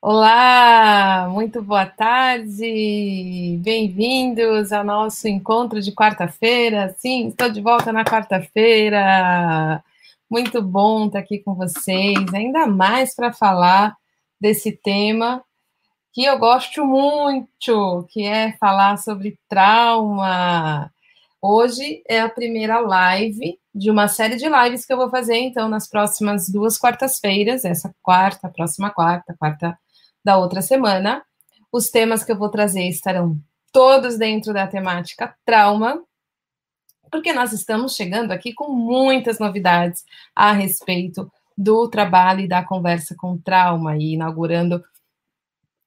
Olá, muito boa tarde, bem-vindos ao nosso encontro de quarta-feira. Sim, estou de volta na quarta-feira. Muito bom estar aqui com vocês, ainda mais para falar desse tema que eu gosto muito, que é falar sobre trauma. Hoje é a primeira live de uma série de lives que eu vou fazer, então, nas próximas duas quartas-feiras, essa quarta, próxima quarta, quarta da outra semana. Os temas que eu vou trazer estarão todos dentro da temática trauma, porque nós estamos chegando aqui com muitas novidades a respeito do trabalho e da conversa com trauma e inaugurando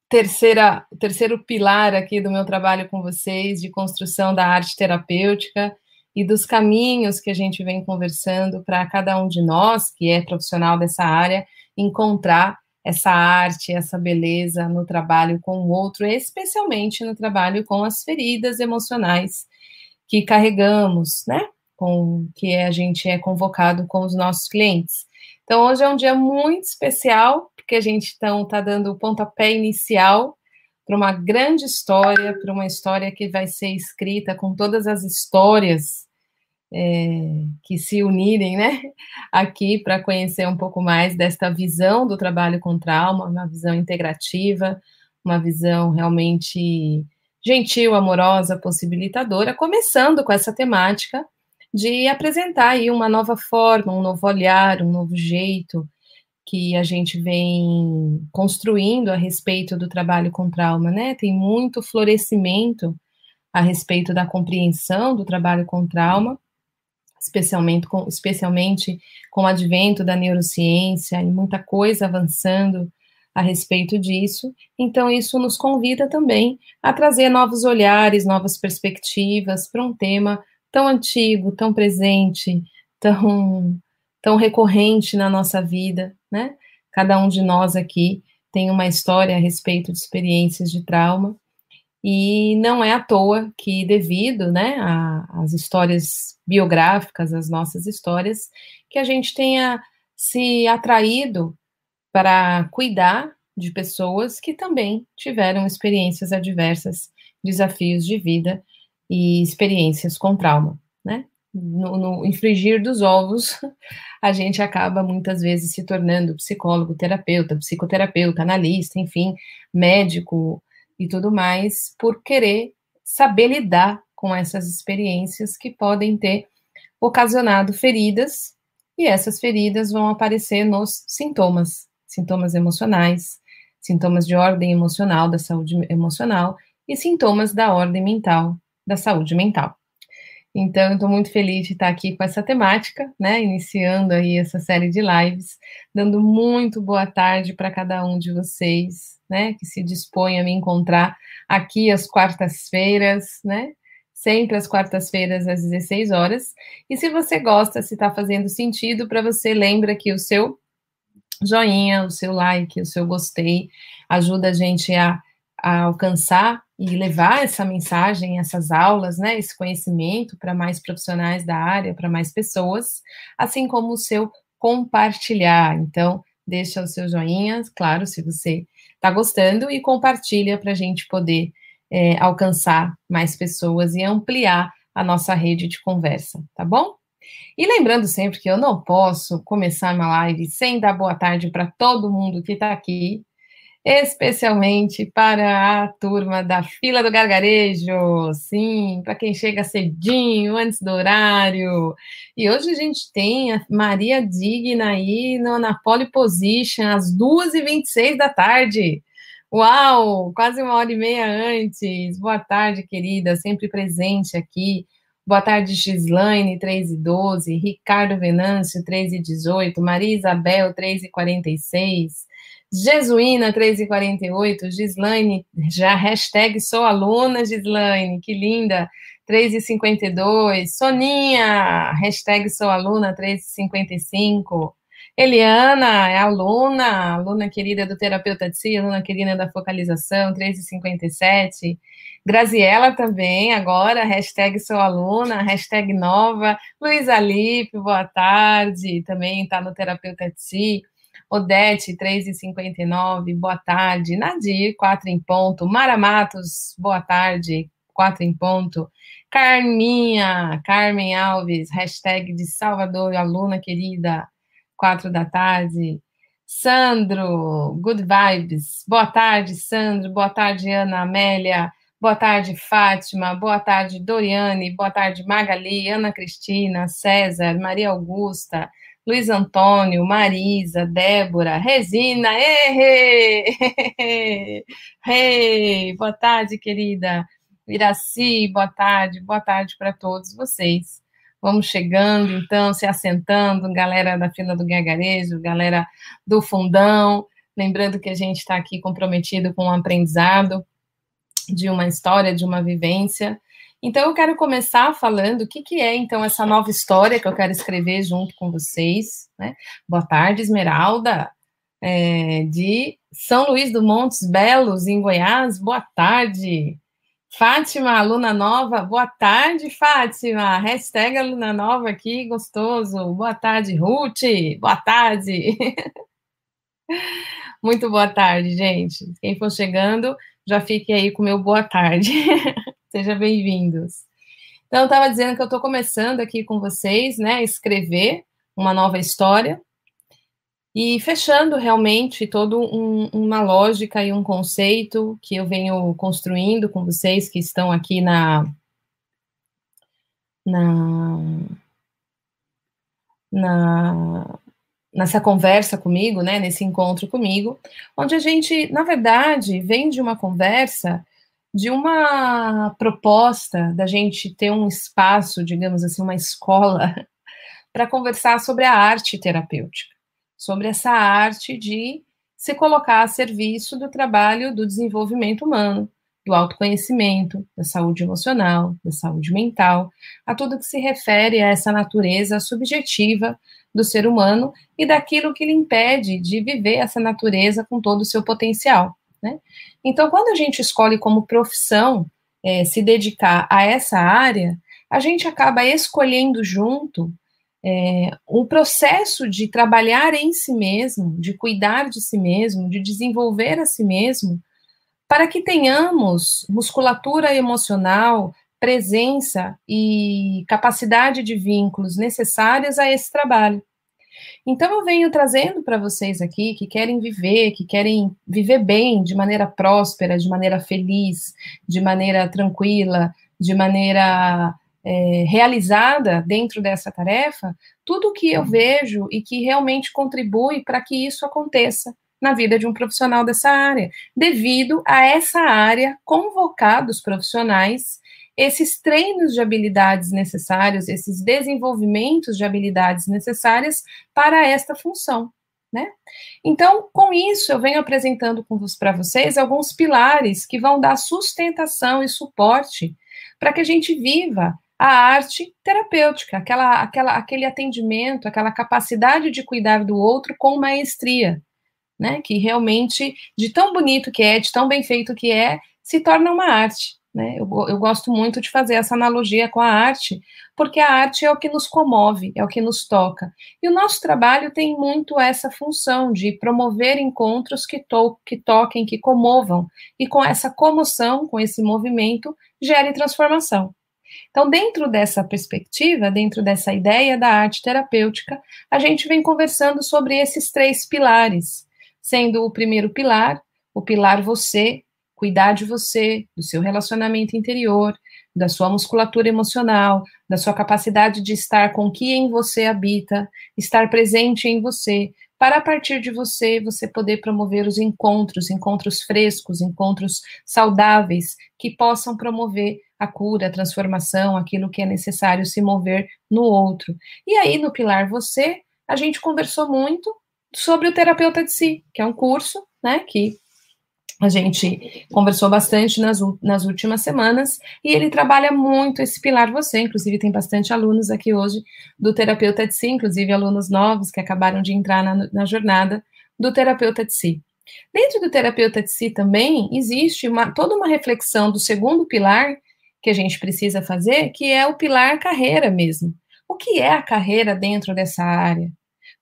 terceira terceiro pilar aqui do meu trabalho com vocês de construção da arte terapêutica e dos caminhos que a gente vem conversando para cada um de nós que é profissional dessa área encontrar essa arte, essa beleza no trabalho com o outro, especialmente no trabalho com as feridas emocionais que carregamos, né? Com que a gente é convocado com os nossos clientes. Então, hoje é um dia muito especial, porque a gente está então, tá dando o pontapé inicial para uma grande história, para uma história que vai ser escrita com todas as histórias é, que se unirem, né, aqui para conhecer um pouco mais desta visão do trabalho com trauma, uma visão integrativa, uma visão realmente gentil, amorosa, possibilitadora, começando com essa temática de apresentar aí uma nova forma, um novo olhar, um novo jeito que a gente vem construindo a respeito do trabalho com trauma, né? Tem muito florescimento a respeito da compreensão do trabalho com trauma, especialmente com, especialmente com o advento da neurociência e muita coisa avançando a respeito disso. Então, isso nos convida também a trazer novos olhares, novas perspectivas para um tema tão antigo, tão presente, tão, tão recorrente na nossa vida, né? Cada um de nós aqui tem uma história a respeito de experiências de trauma, e não é à toa que, devido né, às histórias biográficas, às nossas histórias, que a gente tenha se atraído para cuidar de pessoas que também tiveram experiências adversas, desafios de vida e experiências com trauma, né? No, no, infringir dos ovos, a gente acaba muitas vezes se tornando psicólogo, terapeuta, psicoterapeuta, analista, enfim, médico, e tudo mais, por querer saber lidar com essas experiências que podem ter ocasionado feridas, e essas feridas vão aparecer nos sintomas, sintomas emocionais, sintomas de ordem emocional, da saúde emocional, e sintomas da ordem mental, da saúde mental. Então, estou muito feliz de estar aqui com essa temática, né? Iniciando aí essa série de lives, dando muito boa tarde para cada um de vocês, né? Que se dispõe a me encontrar aqui às quartas-feiras, né? Sempre às quartas-feiras, às 16 horas. E se você gosta, se está fazendo sentido para você, lembra que o seu joinha, o seu like, o seu gostei ajuda a gente a, a alcançar e levar essa mensagem, essas aulas, né, esse conhecimento para mais profissionais da área, para mais pessoas, assim como o seu compartilhar. Então, deixa o seu joinha, claro, se você está gostando, e compartilha para a gente poder é, alcançar mais pessoas e ampliar a nossa rede de conversa, tá bom? E lembrando sempre que eu não posso começar uma live sem dar boa tarde para todo mundo que está aqui, especialmente para a turma da fila do gargarejo, sim, para quem chega cedinho, antes do horário. E hoje a gente tem a Maria Digna aí no, na pole position, às 2h26 da tarde. Uau, quase uma hora e meia antes. Boa tarde, querida, sempre presente aqui. Boa tarde, Gislaine, 3 e 12, Ricardo Venâncio, 3 e 18, Maria Isabel, 3 e 46, Jesuína 348, Gislaine, já hashtag sou aluna, Gislaine, que linda, 3,52. Soninha, hashtag sou aluna, 3,55. Eliana, é aluna, aluna querida do terapeuta de si, aluna querida da focalização, 3,57. Graziela também, agora, hashtag sou aluna, hashtag nova. Luísa Lipe, boa tarde, também está no terapeuta de si. Odete, 3h59, boa tarde. Nadir, 4 em ponto. Mara Matos, boa tarde, 4 em ponto. Carminha, Carmen Alves, hashtag de Salvador, aluna querida, 4 da tarde. Sandro, good vibes. Boa tarde, Sandro. Boa tarde, Ana Amélia. Boa tarde, Fátima. Boa tarde, Doriane. Boa tarde, Magali, Ana Cristina, César, Maria Augusta, Luiz Antônio, Marisa, Débora, Resina. Ei, hey, boa tarde, querida. Iraci, boa tarde. Boa tarde para todos vocês. Vamos chegando, então, se assentando, galera da fila do gargarejo, galera do fundão. Lembrando que a gente está aqui comprometido com o aprendizado de uma história, de uma vivência. Então, eu quero começar falando o que, que é, então, essa nova história que eu quero escrever junto com vocês. Né? Boa tarde, Esmeralda, é, de São Luís do Montes Belos, em Goiás. Boa tarde. Fátima, aluna nova, boa tarde, Fátima. Hashtag aluna nova aqui, gostoso. Boa tarde, Ruth. Boa tarde. Muito boa tarde, gente. Quem for chegando, já fique aí com o meu boa tarde. Sejam bem-vindos. Então, eu estava dizendo que eu estou começando aqui com vocês, né, escrever uma nova história e fechando realmente todo um, uma lógica e um conceito que eu venho construindo com vocês que estão aqui na na, na nessa conversa comigo, né, nesse encontro comigo, onde a gente, na verdade, vem de uma conversa de uma proposta da gente ter um espaço, digamos assim, uma escola para conversar sobre a arte terapêutica, sobre essa arte de se colocar a serviço do trabalho do desenvolvimento humano, do autoconhecimento, da saúde emocional, da saúde mental, a tudo que se refere a essa natureza subjetiva do ser humano e daquilo que lhe impede de viver essa natureza com todo o seu potencial. Né? Então, quando a gente escolhe como profissão é, se dedicar a essa área, a gente acaba escolhendo junto é, um processo de trabalhar em si mesmo, de cuidar de si mesmo, de desenvolver a si mesmo, para que tenhamos musculatura emocional, presença e capacidade de vínculos necessárias a esse trabalho. Então eu venho trazendo para vocês aqui que querem viver, que querem viver bem, de maneira próspera, de maneira feliz, de maneira tranquila, de maneira é, realizada dentro dessa tarefa, tudo que eu vejo e que realmente contribui para que isso aconteça na vida de um profissional dessa área, devido a essa área convocar dos profissionais esses treinos de habilidades necessários, esses desenvolvimentos de habilidades necessárias para esta função. Né? Então, com isso, eu venho apresentando para vocês alguns pilares que vão dar sustentação e suporte para que a gente viva a arte terapêutica, aquela, aquela, aquele atendimento, aquela capacidade de cuidar do outro com maestria, né? Que realmente, de tão bonito que é, de tão bem feito que é, se torna uma arte. Né? Eu, eu gosto muito de fazer essa analogia com a arte, porque a arte é o que nos comove, é o que nos toca. E o nosso trabalho tem muito essa função de promover encontros que, to que toquem, que comovam, e com essa comoção, com esse movimento, gere transformação. Então, dentro dessa perspectiva, dentro dessa ideia da arte terapêutica, a gente vem conversando sobre esses três pilares, sendo o primeiro pilar, o pilar você, cuidar de você, do seu relacionamento interior, da sua musculatura emocional, da sua capacidade de estar com que em você habita, estar presente em você, para a partir de você, você poder promover os encontros, encontros frescos, encontros saudáveis, que possam promover a cura, a transformação, aquilo que é necessário se mover no outro. E aí, no Pilar Você, a gente conversou muito sobre o terapeuta de si, que é um curso, né, que a gente conversou bastante nas, nas últimas semanas e ele trabalha muito esse pilar você. Inclusive, tem bastante alunos aqui hoje do terapeuta de si, inclusive alunos novos que acabaram de entrar na, na jornada do terapeuta de si. Dentro do terapeuta de si também existe uma, toda uma reflexão do segundo pilar que a gente precisa fazer, que é o pilar carreira mesmo. O que é a carreira dentro dessa área?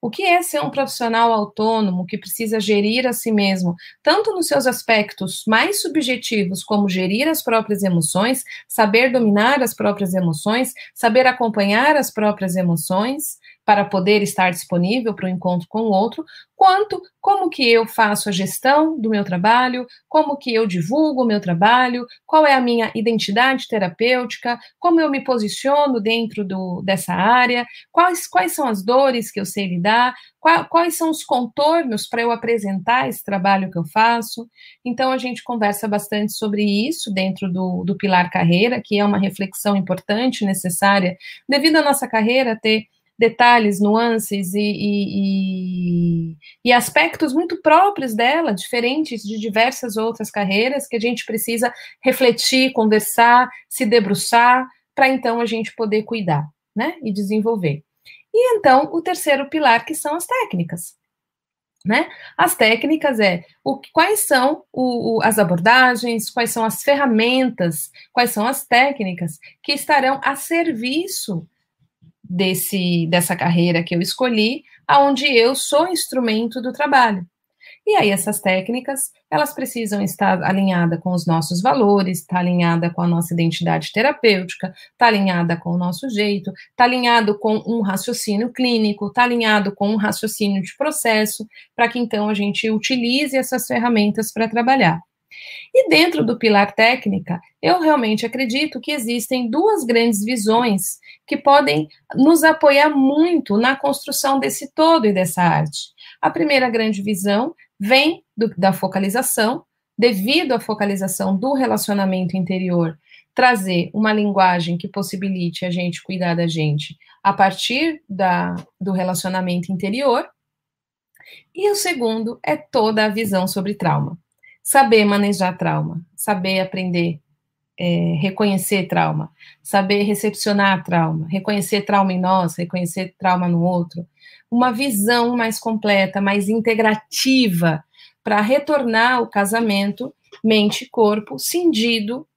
O que é ser um profissional autônomo que precisa gerir a si mesmo, tanto nos seus aspectos mais subjetivos, como gerir as próprias emoções, saber dominar as próprias emoções, saber acompanhar as próprias emoções, para poder estar disponível para o encontro com o outro, quanto como que eu faço a gestão do meu trabalho, como que eu divulgo o meu trabalho, qual é a minha identidade terapêutica, como eu me posiciono dentro do, dessa área, quais, quais são as dores que eu sei lidar, qual, quais são os contornos para eu apresentar esse trabalho que eu faço. Então, a gente conversa bastante sobre isso dentro do, do Pilar Carreira, que é uma reflexão importante, necessária, devido à nossa carreira ter detalhes, nuances e, e, e, aspectos muito próprios dela, diferentes de diversas outras carreiras, que a gente precisa refletir, conversar, se debruçar, para então a gente poder cuidar né, e desenvolver. E então, o terceiro pilar, que são as técnicas. Né? As técnicas é o, quais são o, o, as abordagens, quais são as ferramentas, quais são as técnicas que estarão a serviço desse dessa carreira que eu escolhi, aonde eu sou instrumento do trabalho. E aí essas técnicas, elas precisam estar alinhada com os nossos valores, tá alinhada com a nossa identidade terapêutica, tá alinhada com o nosso jeito, tá alinhado com um raciocínio clínico, estar alinhado com um raciocínio de processo, para que então a gente utilize essas ferramentas para trabalhar. E dentro do pilar técnica, eu realmente acredito que existem duas grandes visões que podem nos apoiar muito na construção desse todo e dessa arte. A primeira grande visão vem do, da focalização, devido à focalização do relacionamento interior, trazer uma linguagem que possibilite a gente cuidar da gente a partir da, do relacionamento interior. E o segundo é toda a visão sobre trauma saber manejar trauma, saber aprender, é, reconhecer trauma, saber recepcionar trauma, reconhecer trauma em nós, reconhecer trauma no outro, uma visão mais completa, mais integrativa para retornar o casamento mente corpo cindido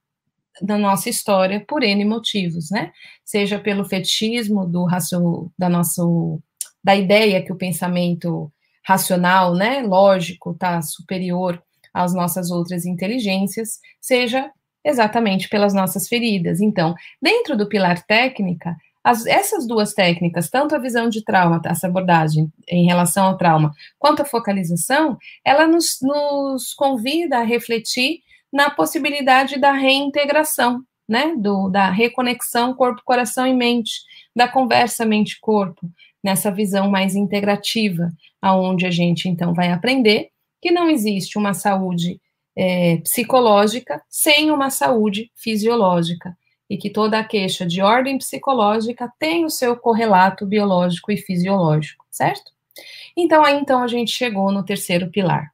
da nossa história por N motivos, né? Seja pelo fetismo do racio, da nosso da ideia que o pensamento racional, né, lógico, está superior às nossas outras inteligências, seja exatamente pelas nossas feridas. Então, dentro do pilar técnica, as, essas duas técnicas, tanto a visão de trauma, essa abordagem em relação ao trauma, quanto a focalização, ela nos, nos convida a refletir na possibilidade da reintegração, né, do, da reconexão corpo, coração e mente, da conversa mente-corpo, nessa visão mais integrativa, aonde a gente então vai aprender que não existe uma saúde é, psicológica sem uma saúde fisiológica e que toda a queixa de ordem psicológica tem o seu correlato biológico e fisiológico, certo? Então aí então a gente chegou no terceiro pilar.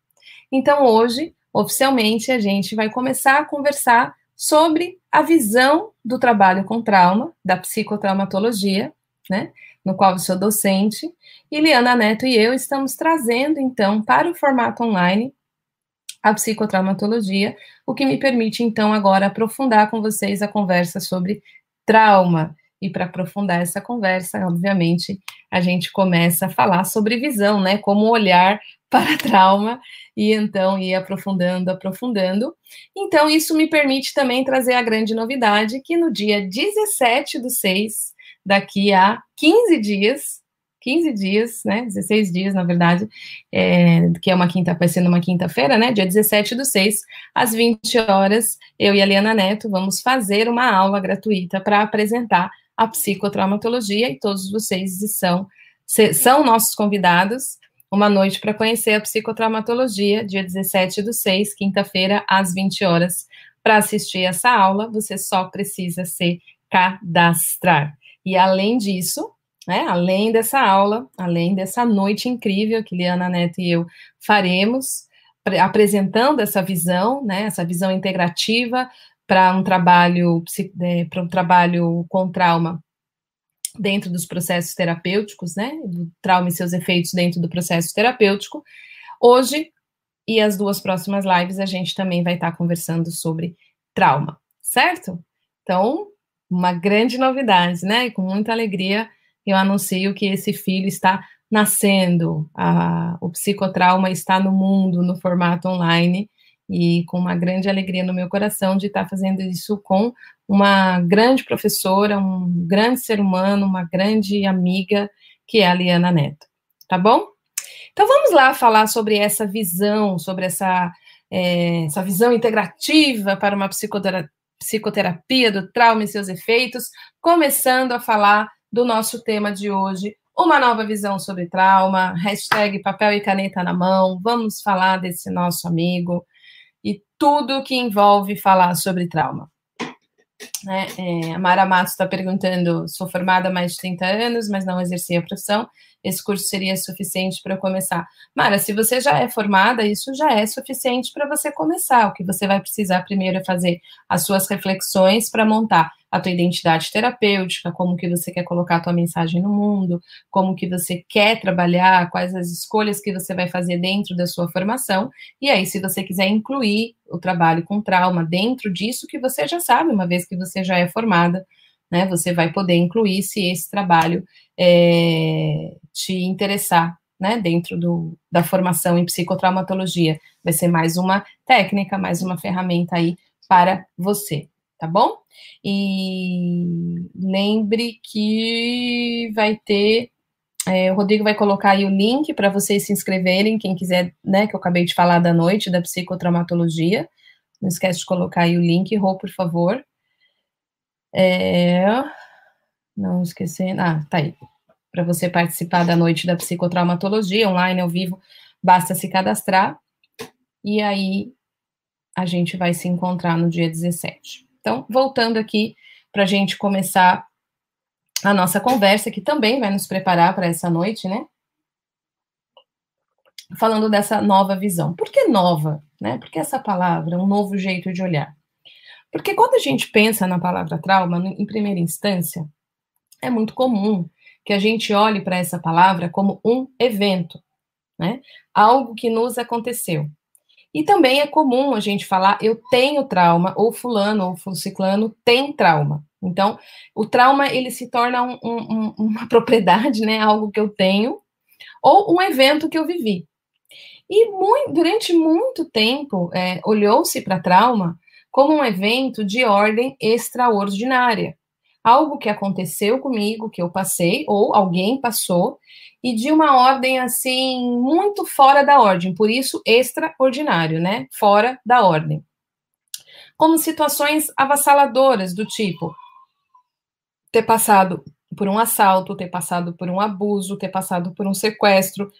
Então hoje, oficialmente, a gente vai começar a conversar sobre a visão do trabalho com trauma, da psicotraumatologia, né? No qual eu sou docente, e Liana Neto e eu estamos trazendo, então, para o formato online, a psicotraumatologia, o que me permite, então, agora aprofundar com vocês a conversa sobre trauma. E para aprofundar essa conversa, obviamente, a gente começa a falar sobre visão, né? Como olhar para trauma e então ir aprofundando, aprofundando. Então, isso me permite também trazer a grande novidade que no dia 17 do 6, daqui a 15 dias, 15 dias, né? 16 dias, na verdade, é, que é uma quinta, vai sendo uma quinta-feira, né? Dia 17 do 6, às 20 horas, eu e a Liana Neto vamos fazer uma aula gratuita para apresentar a psicotraumatologia e todos vocês são, são nossos convidados. Uma noite para conhecer a psicotraumatologia, dia 17 do 6, quinta-feira, às 20 horas. Para assistir essa aula, você só precisa se cadastrar. E além disso, né? Além dessa aula, além dessa noite incrível que Liana Neto e eu faremos, apresentando essa visão, né? Essa visão integrativa para um trabalho é, para um trabalho com trauma dentro dos processos terapêuticos, né? Do trauma e seus efeitos dentro do processo terapêutico. Hoje e as duas próximas lives a gente também vai estar conversando sobre trauma, certo? Então, uma grande novidade, né? E com muita alegria eu anuncio que esse filho está nascendo, a, o psicotrauma está no mundo, no formato online, e com uma grande alegria no meu coração de estar fazendo isso com uma grande professora, um grande ser humano, uma grande amiga, que é a Liana Neto. Tá bom? Então vamos lá falar sobre essa visão, sobre essa, é, essa visão integrativa para uma psicoterapia, psicoterapia do trauma e seus efeitos, começando a falar do nosso tema de hoje, uma nova visão sobre trauma, hashtag papel e caneta na mão, vamos falar desse nosso amigo e tudo que envolve falar sobre trauma. Né? É, a Mara Matos está perguntando: sou formada há mais de 30 anos, mas não exerci a profissão. Esse curso seria suficiente para eu começar? Mara, se você já é formada, isso já é suficiente para você começar. O que você vai precisar primeiro é fazer as suas reflexões para montar a tua identidade terapêutica, como que você quer colocar a tua mensagem no mundo, como que você quer trabalhar, quais as escolhas que você vai fazer dentro da sua formação, e aí se você quiser incluir o trabalho com trauma dentro disso que você já sabe, uma vez que você já é formada, né, você vai poder incluir se esse trabalho é, te interessar, né, dentro do, da formação em psicotraumatologia. Vai ser mais uma técnica, mais uma ferramenta aí para você tá bom? E lembre que vai ter. É, o Rodrigo vai colocar aí o link para vocês se inscreverem, quem quiser, né, que eu acabei de falar da noite da psicotraumatologia. Não esquece de colocar aí o link, Rô, por favor. É, não esquecendo. Ah, tá aí. Para você participar da noite da psicotraumatologia, online, ao vivo, basta se cadastrar. E aí a gente vai se encontrar no dia 17. Então, voltando aqui para a gente começar a nossa conversa, que também vai nos preparar para essa noite, né? Falando dessa nova visão. Por que nova? Né? Por que essa palavra, um novo jeito de olhar? Porque quando a gente pensa na palavra trauma, em primeira instância, é muito comum que a gente olhe para essa palavra como um evento, né? Algo que nos aconteceu. E também é comum a gente falar eu tenho trauma, ou fulano ou ciclano tem trauma. Então, o trauma ele se torna um, um, uma propriedade, né, algo que eu tenho, ou um evento que eu vivi. E muito, durante muito tempo é, olhou-se para trauma como um evento de ordem extraordinária, algo que aconteceu comigo, que eu passei ou alguém passou e de uma ordem assim muito fora da ordem, por isso extraordinário, né? Fora da ordem. Como situações avassaladoras do tipo ter passado por um assalto, ter passado por um abuso, ter passado por um sequestro,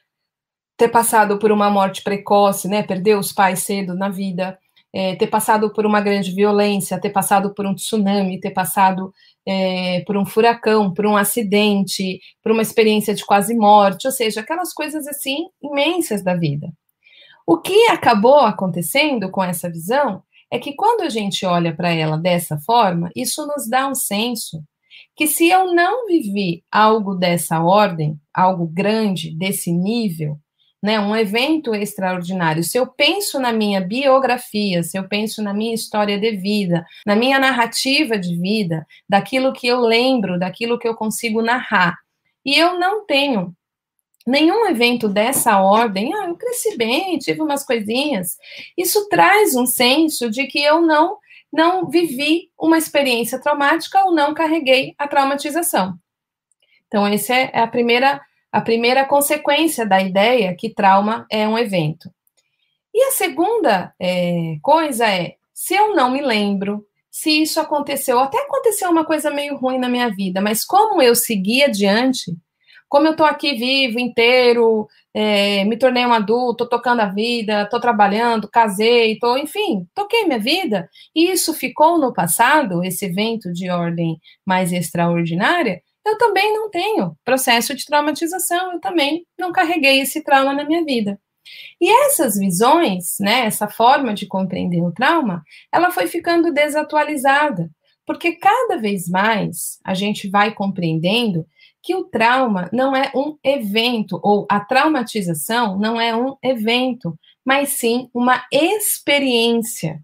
ter passado por uma morte precoce, né? Perder os pais cedo na vida, é, ter passado por uma grande violência, ter passado por um tsunami, ter passado é, por um furacão, por um acidente, por uma experiência de quase morte, ou seja, aquelas coisas assim imensas da vida. O que acabou acontecendo com essa visão é que quando a gente olha para ela dessa forma, isso nos dá um senso que se eu não vivi algo dessa ordem, algo grande, desse nível, né, um evento extraordinário. Se eu penso na minha biografia, se eu penso na minha história de vida, na minha narrativa de vida, daquilo que eu lembro, daquilo que eu consigo narrar, e eu não tenho nenhum evento dessa ordem, ah, eu cresci bem, tive umas coisinhas, isso traz um senso de que eu não não vivi uma experiência traumática ou não carreguei a traumatização. Então, essa é a primeira a primeira consequência da ideia que trauma é um evento. E a segunda é, coisa é, se eu não me lembro, se isso aconteceu, até aconteceu uma coisa meio ruim na minha vida, mas como eu segui adiante, como eu tô aqui vivo, inteiro, é, me tornei um adulto, tô tocando a vida, tô trabalhando, casei, tô, enfim, toquei minha vida, e isso ficou no passado, esse evento de ordem mais extraordinária, eu também não tenho processo de traumatização, eu também não carreguei esse trauma na minha vida. E essas visões, né, essa forma de compreender o trauma, ela foi ficando desatualizada, porque cada vez mais a gente vai compreendendo que o trauma não é um evento, ou a traumatização não é um evento, mas sim uma experiência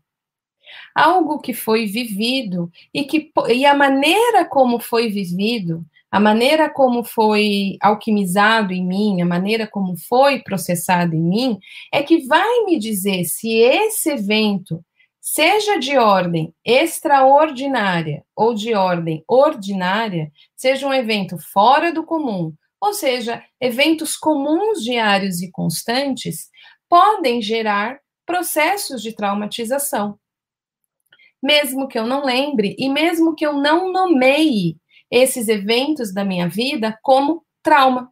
algo que foi vivido e que e a maneira como foi vivido, a maneira como foi alquimizado em mim, a maneira como foi processado em mim, é que vai me dizer se esse evento, seja de ordem extraordinária ou de ordem ordinária, seja um evento fora do comum, ou seja, eventos comuns diários e constantes, podem gerar processos de traumatização. Mesmo que eu não lembre e mesmo que eu não nomeie esses eventos da minha vida como trauma.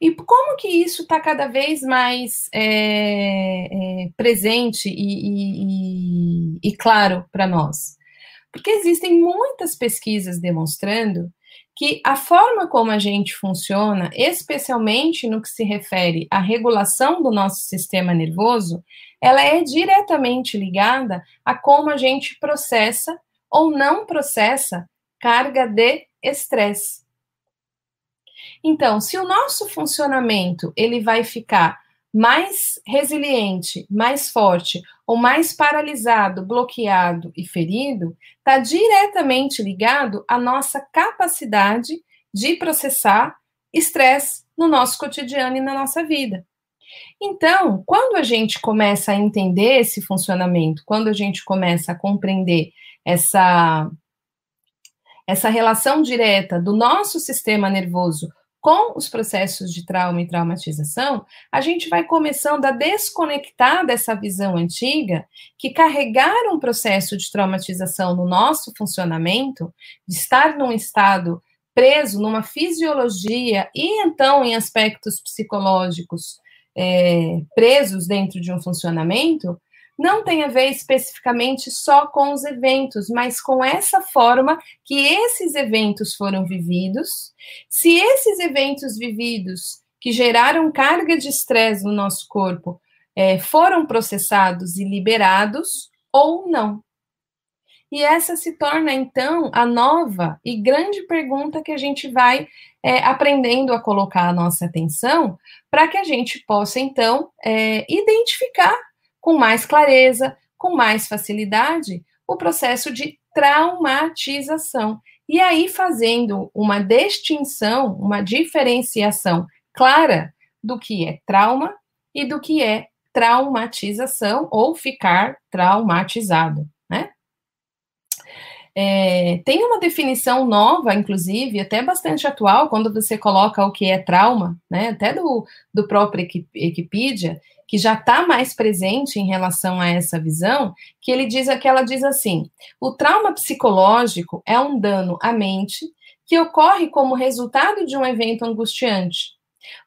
E como que isso está cada vez mais é, é, presente e, e, e claro para nós? Porque existem muitas pesquisas demonstrando que a forma como a gente funciona, especialmente no que se refere à regulação do nosso sistema nervoso, ela é diretamente ligada a como a gente processa ou não processa carga de estresse. Então, se o nosso funcionamento ele vai ficar mais resiliente, mais forte ou mais paralisado, bloqueado e ferido, está diretamente ligado à nossa capacidade de processar estresse no nosso cotidiano e na nossa vida. Então, quando a gente começa a entender esse funcionamento, quando a gente começa a compreender essa essa relação direta do nosso sistema nervoso com os processos de trauma e traumatização, a gente vai começando a desconectar dessa visão antiga que carregar um processo de traumatização no nosso funcionamento, de estar num estado preso numa fisiologia e então em aspectos psicológicos é, presos dentro de um funcionamento, não tem a ver especificamente só com os eventos, mas com essa forma que esses eventos foram vividos. Se esses eventos vividos que geraram carga de estresse no nosso corpo é, foram processados e liberados ou não. E essa se torna, então, a nova e grande pergunta que a gente vai é, aprendendo a colocar a nossa atenção para que a gente possa, então, é, identificar com mais clareza, com mais facilidade, o processo de traumatização. E aí, fazendo uma distinção, uma diferenciação clara do que é trauma e do que é traumatização ou ficar traumatizado? É, tem uma definição nova, inclusive, até bastante atual, quando você coloca o que é trauma, né? Até do, do próprio Wikipedia, que já está mais presente em relação a essa visão, que ele diz que ela diz assim: o trauma psicológico é um dano à mente que ocorre como resultado de um evento angustiante.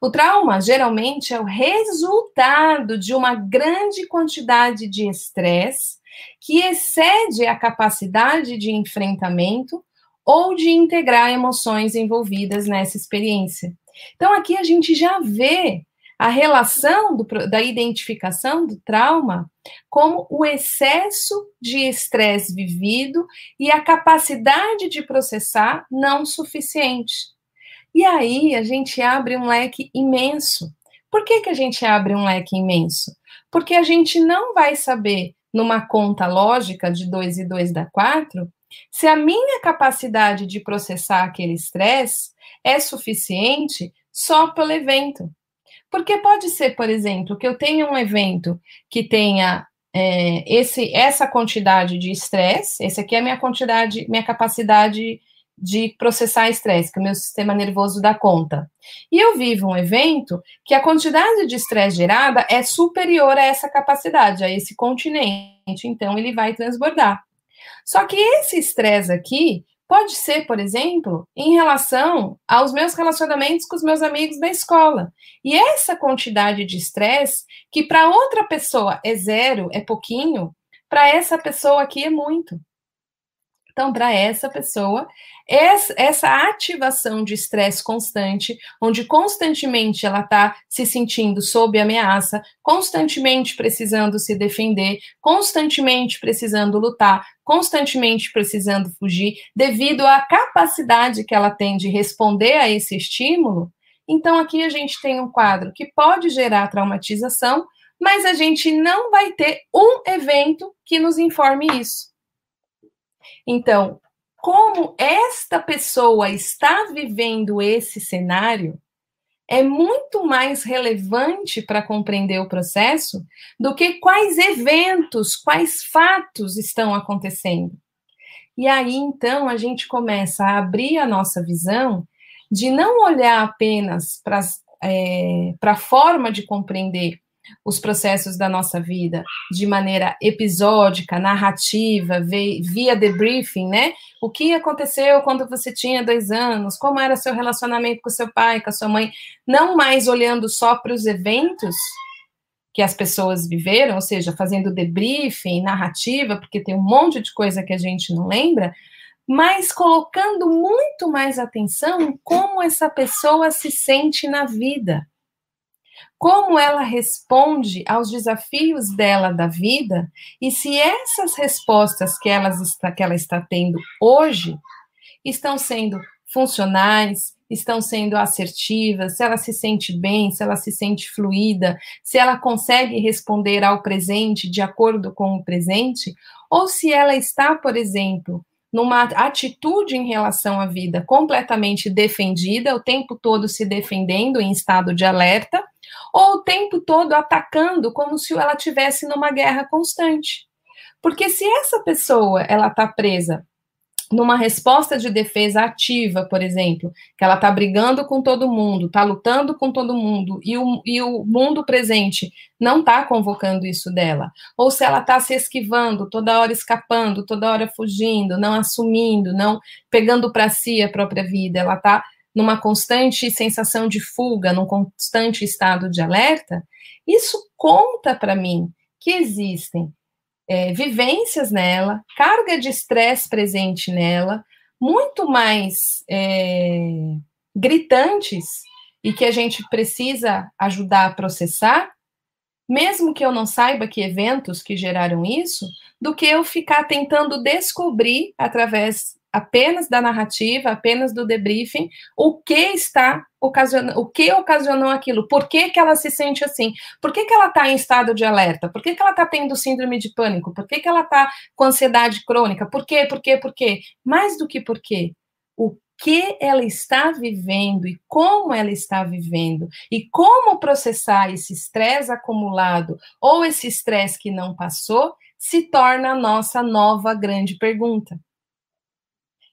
O trauma geralmente é o resultado de uma grande quantidade de estresse que excede a capacidade de enfrentamento ou de integrar emoções envolvidas nessa experiência. Então, aqui a gente já vê a relação do, da identificação do trauma como o excesso de estresse vivido e a capacidade de processar não suficiente. E aí a gente abre um leque imenso. Por que, que a gente abre um leque imenso? Porque a gente não vai saber, numa conta lógica de 2 e 2 dá 4, se a minha capacidade de processar aquele estresse é suficiente só pelo evento. Porque pode ser, por exemplo, que eu tenha um evento que tenha é, esse, essa quantidade de estresse, esse aqui é a minha quantidade, minha capacidade de processar estresse, que o meu sistema nervoso dá conta. E eu vivo um evento que a quantidade de estresse gerada é superior a essa capacidade, a esse continente, então ele vai transbordar. Só que esse estresse aqui Pode ser, por exemplo, em relação aos meus relacionamentos com os meus amigos da escola. E essa quantidade de estresse, que para outra pessoa é zero, é pouquinho, para essa pessoa aqui é muito. Então, para essa pessoa, essa ativação de estresse constante, onde constantemente ela está se sentindo sob ameaça, constantemente precisando se defender, constantemente precisando lutar, constantemente precisando fugir, devido à capacidade que ela tem de responder a esse estímulo. Então, aqui a gente tem um quadro que pode gerar traumatização, mas a gente não vai ter um evento que nos informe isso. Então, como esta pessoa está vivendo esse cenário é muito mais relevante para compreender o processo do que quais eventos, quais fatos estão acontecendo. E aí, então, a gente começa a abrir a nossa visão de não olhar apenas para é, a forma de compreender os processos da nossa vida de maneira episódica, narrativa, via debriefing, né? O que aconteceu quando você tinha dois anos? Como era seu relacionamento com seu pai, com a sua mãe? Não mais olhando só para os eventos que as pessoas viveram, ou seja, fazendo debriefing, narrativa, porque tem um monte de coisa que a gente não lembra, mas colocando muito mais atenção como essa pessoa se sente na vida como ela responde aos desafios dela da vida e se essas respostas que, elas está, que ela está tendo hoje estão sendo funcionais, estão sendo assertivas, se ela se sente bem, se ela se sente fluida, se ela consegue responder ao presente de acordo com o presente, ou se ela está, por exemplo, numa atitude em relação à vida completamente defendida, o tempo todo se defendendo em estado de alerta, ou o tempo todo atacando como se ela tivesse numa guerra constante. Porque se essa pessoa ela está presa numa resposta de defesa ativa, por exemplo, que ela está brigando com todo mundo, está lutando com todo mundo, e o, e o mundo presente não está convocando isso dela, ou se ela está se esquivando, toda hora escapando, toda hora fugindo, não assumindo, não pegando para si a própria vida, ela está numa constante sensação de fuga, num constante estado de alerta, isso conta para mim que existem é, vivências nela, carga de estresse presente nela, muito mais é, gritantes e que a gente precisa ajudar a processar, mesmo que eu não saiba que eventos que geraram isso, do que eu ficar tentando descobrir através apenas da narrativa, apenas do debriefing, o que está ocasionando, o que ocasionou aquilo, por que, que ela se sente assim, por que, que ela está em estado de alerta, por que, que ela está tendo síndrome de pânico, por que, que ela está com ansiedade crônica, por quê, por quê, por quê? Mais do que por quê, o que ela está vivendo e como ela está vivendo e como processar esse estresse acumulado ou esse estresse que não passou se torna a nossa nova grande pergunta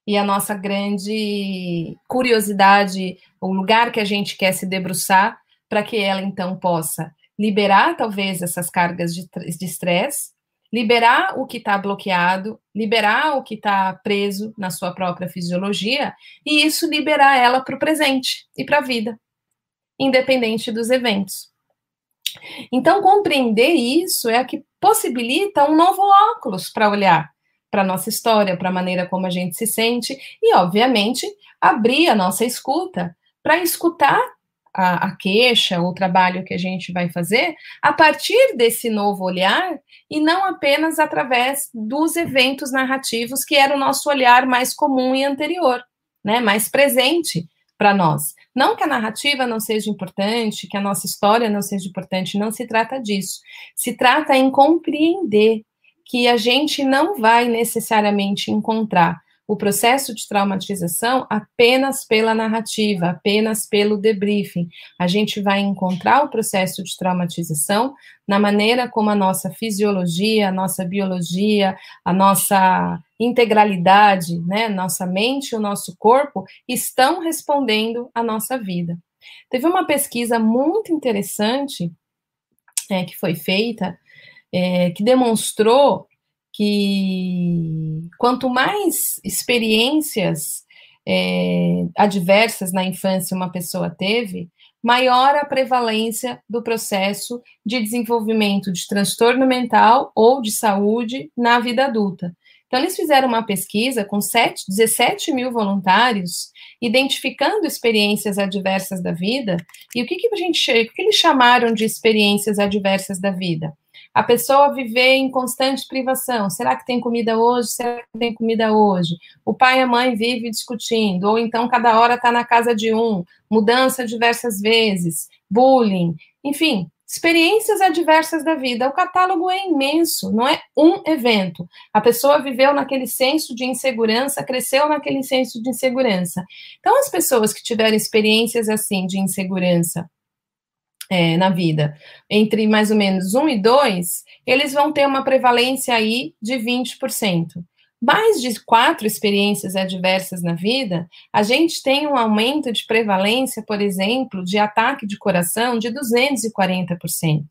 e a nossa grande curiosidade, o lugar que a gente quer se debruçar, para que ela então possa liberar talvez essas cargas de estresse, liberar o que está bloqueado, liberar o que está preso na sua própria fisiologia, e isso liberar ela para o presente e para a vida, independente dos eventos. Então, compreender isso é o que possibilita um novo óculos para olhar para a nossa história, para a maneira como a gente se sente, e, obviamente, abrir a nossa escuta para escutar a, a, queixa, o trabalho que a gente vai fazer, a partir desse novo olhar, e não apenas através dos eventos narrativos, que era o nosso olhar mais comum e anterior, né, mais presente para nós. Não que a narrativa não seja importante, que a nossa história não seja importante, não se trata disso. Se trata em compreender que a gente não vai necessariamente encontrar o processo de traumatização apenas pela narrativa, apenas pelo debriefing. A gente vai encontrar o processo de traumatização na maneira como a nossa fisiologia, a nossa biologia, a nossa integralidade, né, nossa mente o nosso corpo estão respondendo à nossa vida. Teve uma pesquisa muito interessante é, que foi feita é, que demonstrou que quanto mais experiências é, adversas na infância uma pessoa teve, maior a prevalência do processo de desenvolvimento de transtorno mental ou de saúde na vida adulta. Então, eles fizeram uma pesquisa com 7, 17 mil voluntários, identificando experiências adversas da vida, e o que, que a gente o que eles chamaram de experiências adversas da vida? A pessoa viver em constante privação. Será que tem comida hoje? Será que tem comida hoje? O pai e a mãe vivem discutindo, ou então cada hora está na casa de um, mudança diversas vezes, bullying, enfim, Experiências adversas da vida. O catálogo é imenso, não é um evento. A pessoa viveu naquele senso de insegurança, cresceu naquele senso de insegurança. Então, as pessoas que tiveram experiências assim de insegurança é, na vida, entre mais ou menos um e dois, eles vão ter uma prevalência aí de 20% mais de quatro experiências adversas na vida, a gente tem um aumento de prevalência, por exemplo, de ataque de coração de 240%.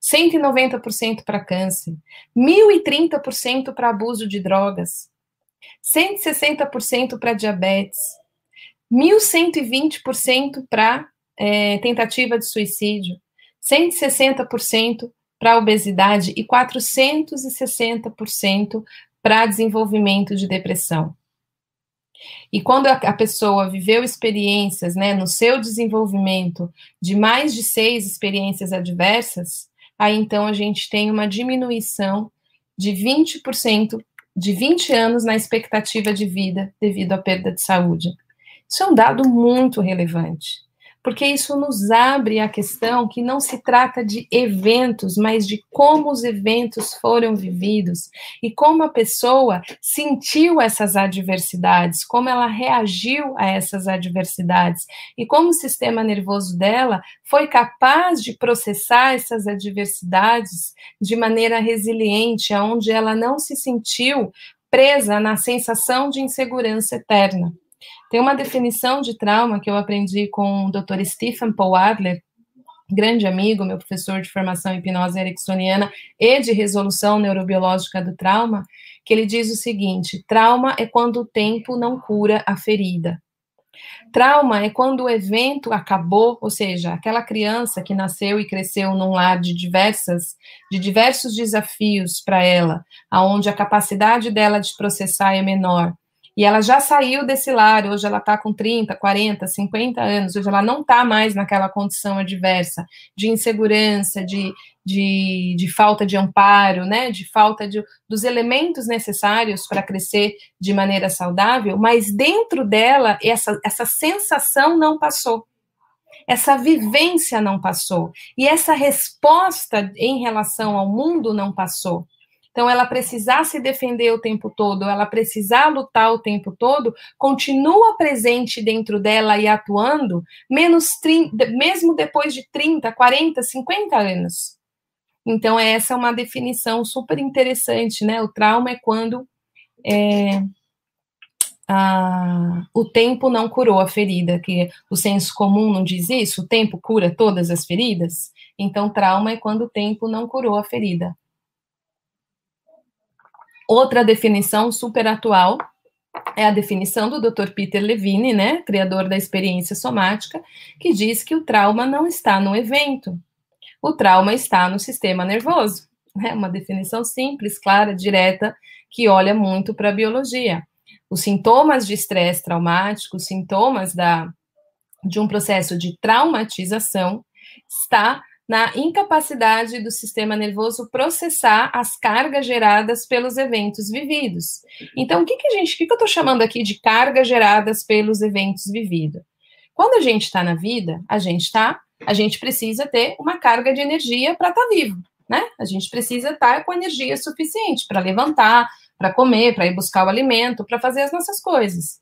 190% para câncer, 1.030% para abuso de drogas, 160% para diabetes, 1.120% para é, tentativa de suicídio, 160% para obesidade e 460% para desenvolvimento de depressão. E quando a, pessoa viveu experiências, né, no seu desenvolvimento, de mais de seis experiências adversas, aí então a gente tem uma diminuição de 20%, de 20 anos na expectativa de vida devido à perda de saúde. Isso é um dado muito relevante porque isso nos abre a questão que não se trata de eventos, mas de como os eventos foram vividos e como a pessoa sentiu essas adversidades, como ela reagiu a essas adversidades e como o sistema nervoso dela foi capaz de processar essas adversidades de maneira resiliente, onde ela não se sentiu presa na sensação de insegurança eterna. Tem uma definição de trauma que eu aprendi com o Dr. Stephen Paul Adler, grande amigo, meu professor de formação em hipnose ericksoniana e de resolução neurobiológica do trauma, que ele diz o seguinte: trauma é quando o tempo não cura a ferida. Trauma é quando o evento acabou, ou seja, aquela criança que nasceu e cresceu num lar de diversas, de diversos desafios para ela, aonde a capacidade dela de processar é menor, e ela já saiu desse lar, hoje ela está com 30, 40, 50 anos, hoje ela não está mais naquela condição adversa de insegurança, de, de, de, falta de amparo, né, de falta de, dos elementos necessários para crescer de maneira saudável, mas dentro dela essa, essa sensação não passou. Essa vivência não passou. E essa resposta em relação ao mundo não passou. Então, ela precisar se defender o tempo todo, ela precisar lutar o tempo todo, continua presente dentro dela e atuando, menos 30, mesmo depois de 30, 40, 50 anos. Então, essa é uma definição super interessante, né? O trauma é quando é, a, o tempo não curou a ferida, que o senso comum não diz isso, o tempo cura todas as feridas. Então, trauma é quando o tempo não curou a ferida. Outra definição super atual é a definição do Dr. Peter Levine, né, criador da experiência somática, que diz que o trauma não está no evento. O trauma está no sistema nervoso. É uma definição simples, clara, direta, que olha muito para a biologia. Os sintomas de estresse traumático, os sintomas da, de um processo de traumatização, está na incapacidade do sistema nervoso processar as cargas geradas pelos eventos vividos. Então, o que, que a gente, o que, que eu estou chamando aqui de cargas geradas pelos eventos vividos? Quando a gente está na vida, a gente está, a gente precisa ter uma carga de energia para estar tá vivo, né? A gente precisa estar tá com energia suficiente para levantar, para comer, para ir buscar o alimento, para fazer as nossas coisas.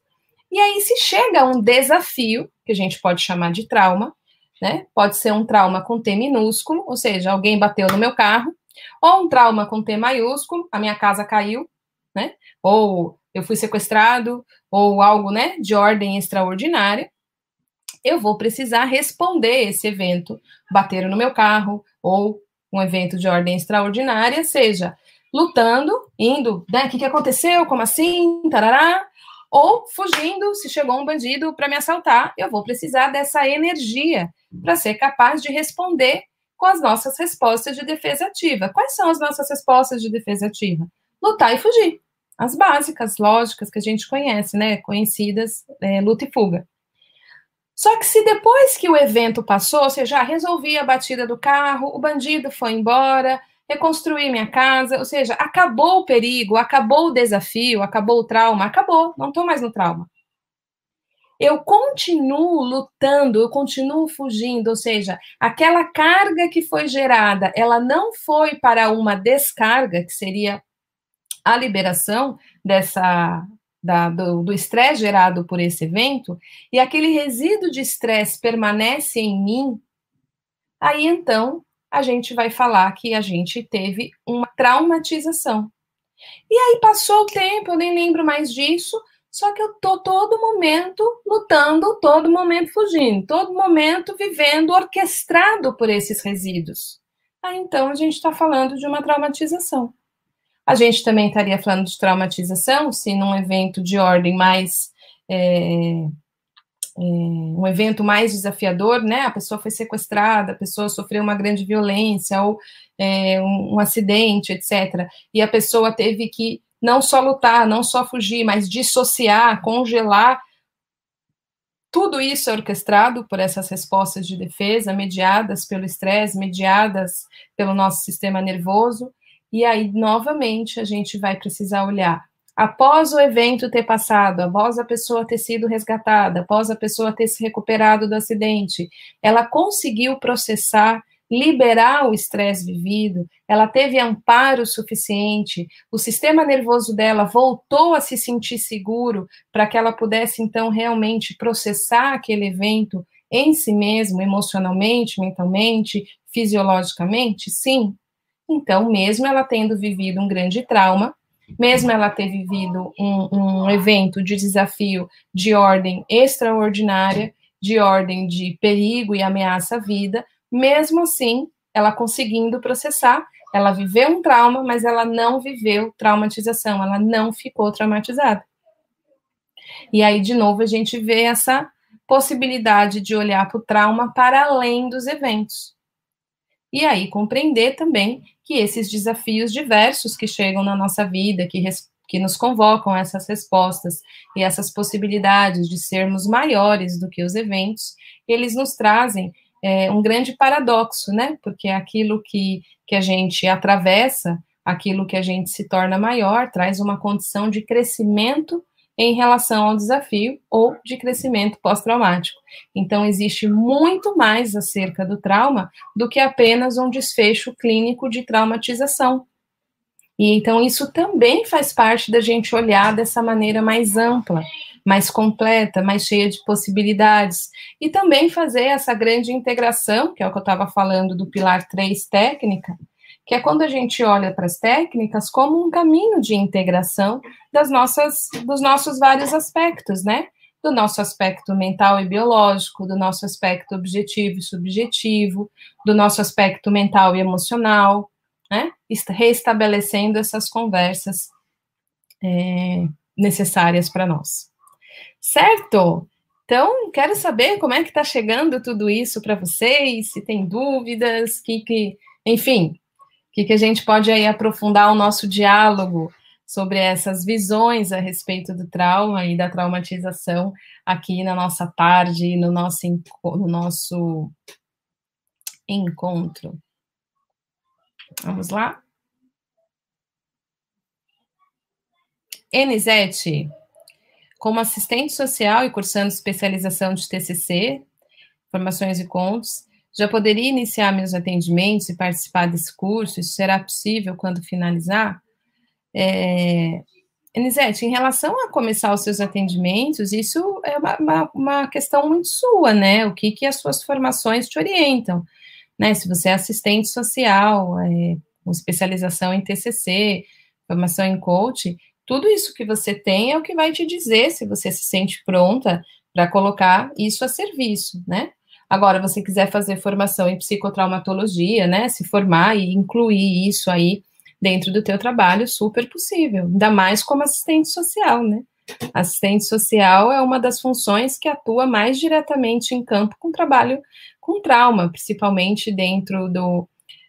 E aí, se chega a um desafio, que a gente pode chamar de trauma, né? Pode ser um trauma com T minúsculo, ou seja, alguém bateu no meu carro, ou um trauma com T maiúsculo, a minha casa caiu, né? Ou eu fui sequestrado, ou algo, né, de ordem extraordinária. Eu vou precisar responder esse evento, bateram no meu carro, ou um evento de ordem extraordinária, seja lutando, indo, né, o que, que aconteceu, como assim, tarará, ou fugindo, se chegou um bandido para me assaltar, eu vou precisar dessa energia para ser capaz de responder com as nossas respostas de defesa ativa. Quais são as nossas respostas de defesa ativa? Lutar e fugir. As básicas, lógicas que a gente conhece, né? Conhecidas, é, luta e fuga. Só que se depois que o evento passou, ou seja, resolvi a batida do carro, o bandido foi embora, reconstruir minha casa, ou seja, acabou o perigo, acabou o desafio, acabou o trauma, acabou, não estou mais no trauma. Eu continuo lutando, eu continuo fugindo, ou seja, aquela carga que foi gerada, ela não foi para uma descarga, que seria a liberação dessa da, do estresse gerado por esse evento, e aquele resíduo de estresse permanece em mim, aí então a gente vai falar que a gente teve uma traumatização. E aí passou o tempo, eu nem lembro mais disso, só que eu tô todo momento lutando, todo momento fugindo, todo momento vivendo orquestrado por esses resíduos. Aí então a gente está falando de uma traumatização. A gente também estaria falando de traumatização se num evento de ordem mais é, é, um evento mais desafiador, né? A pessoa foi sequestrada, a pessoa sofreu uma grande violência ou é, um, um acidente, etc. E a pessoa teve que não só lutar, não só fugir, mas dissociar, congelar. Tudo isso é orquestrado por essas respostas de defesa, mediadas pelo estresse, mediadas pelo nosso sistema nervoso. E aí, novamente, a gente vai precisar olhar. Após o evento ter passado, após a pessoa ter sido resgatada, após a pessoa ter se recuperado do acidente, ela conseguiu processar liberar o estresse vivido, ela teve amparo suficiente, o sistema nervoso dela voltou a se sentir seguro para que ela pudesse então realmente processar aquele evento em si mesmo, emocionalmente, mentalmente, fisiologicamente? Sim. Então, mesmo ela tendo vivido um grande trauma, mesmo ela ter vivido um, um evento de desafio de ordem extraordinária, de ordem de perigo e ameaça à vida, mesmo assim, ela conseguindo processar, ela viveu um trauma, mas ela não viveu traumatização, ela não ficou traumatizada. E aí, de novo, a gente vê essa possibilidade de olhar para o trauma para além dos eventos. E aí, compreender também que esses desafios diversos que chegam na nossa vida, que, que nos convocam essas respostas e essas possibilidades de sermos maiores do que os eventos, eles nos trazem é, um grande paradoxo, né? Porque aquilo que, que a gente atravessa, aquilo que a gente se torna maior, traz uma condição de crescimento em relação ao desafio ou de crescimento pós-traumático. Então, existe muito mais acerca do trauma do que apenas um desfecho clínico de traumatização. E então, isso também faz parte da gente olhar dessa maneira mais ampla mais completa, mais cheia de possibilidades. E também fazer essa grande integração, que é o que eu estava falando do pilar 3 técnica, que é quando a gente olha para as técnicas como um caminho de integração das nossas, dos nossos vários aspectos, né? Do nosso aspecto mental e biológico, do nosso aspecto objetivo e subjetivo, do nosso aspecto mental e emocional, né? Reestabelecendo essas conversas é, necessárias para nós. Certo? Então, quero saber como é que está chegando tudo isso para vocês, se tem dúvidas, que, que enfim, que, que a gente pode aí aprofundar o nosso diálogo sobre essas visões a respeito do trauma e da traumatização aqui na nossa tarde, no nosso, no nosso encontro. Vamos lá? Enisete, como assistente social e cursando especialização de TCC, formações e contos, já poderia iniciar meus atendimentos e participar desse curso? Isso será possível quando finalizar? É, em relação a começar os seus atendimentos, isso é uma, uma, uma, questão muito sua, né? O que, que as suas formações te orientam, né? Se você é assistente social, é, com especialização em TCC, formação em coach, tudo isso que você tem é o que vai te dizer se você se sente pronta para colocar isso a serviço, né? Agora, você quiser fazer formação em psicotraumatologia, né? Se formar e incluir isso aí dentro do teu trabalho, super possível. Ainda mais como assistente social, né? Assistente social é uma das funções que atua mais diretamente em campo com trabalho com trauma, principalmente dentro do,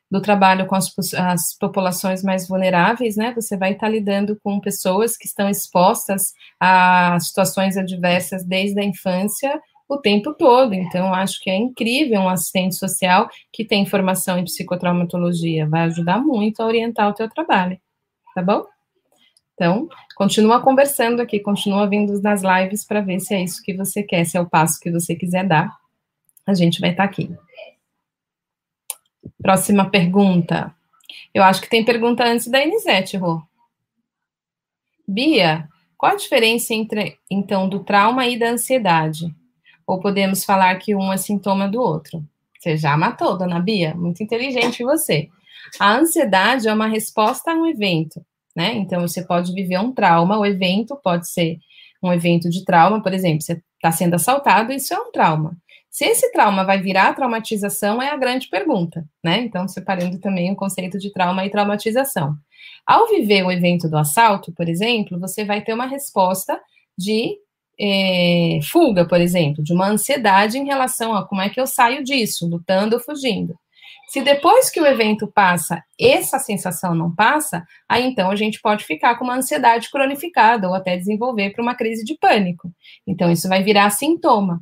do trabalho com as, as, populações mais vulneráveis, né? Você vai estar lidando com pessoas que estão expostas a situações adversas desde a infância o tempo todo. Então, acho que é incrível um assistente social que tem formação em psicotraumatologia. Vai ajudar muito a orientar o teu trabalho, tá bom? Então, continua conversando aqui, continua vindo nas lives para ver se é isso que você quer, se é o passo que você quiser dar. A gente vai estar aqui. Próxima pergunta. Eu acho que tem pergunta antes da Enisete, Rô. Bia, qual a diferença entre, então, do trauma e da ansiedade? Ou podemos falar que um é sintoma do outro? Você já matou, dona Bia. Muito inteligente você. A ansiedade é uma resposta a um evento, né? Então, você pode viver um trauma, o evento pode ser um evento de trauma, por exemplo, você está sendo assaltado, isso é um trauma. Se esse trauma vai virar traumatização é a grande pergunta, né? Então, separando também o conceito de trauma e traumatização. Ao viver o evento do assalto, por exemplo, você vai ter uma resposta de é, fuga, por exemplo, de uma ansiedade em relação a como é que eu saio disso, lutando ou fugindo. Se depois que o evento passa, essa sensação não passa, aí então a gente pode ficar com uma ansiedade cronificada ou até desenvolver para uma crise de pânico. Então, isso vai virar sintoma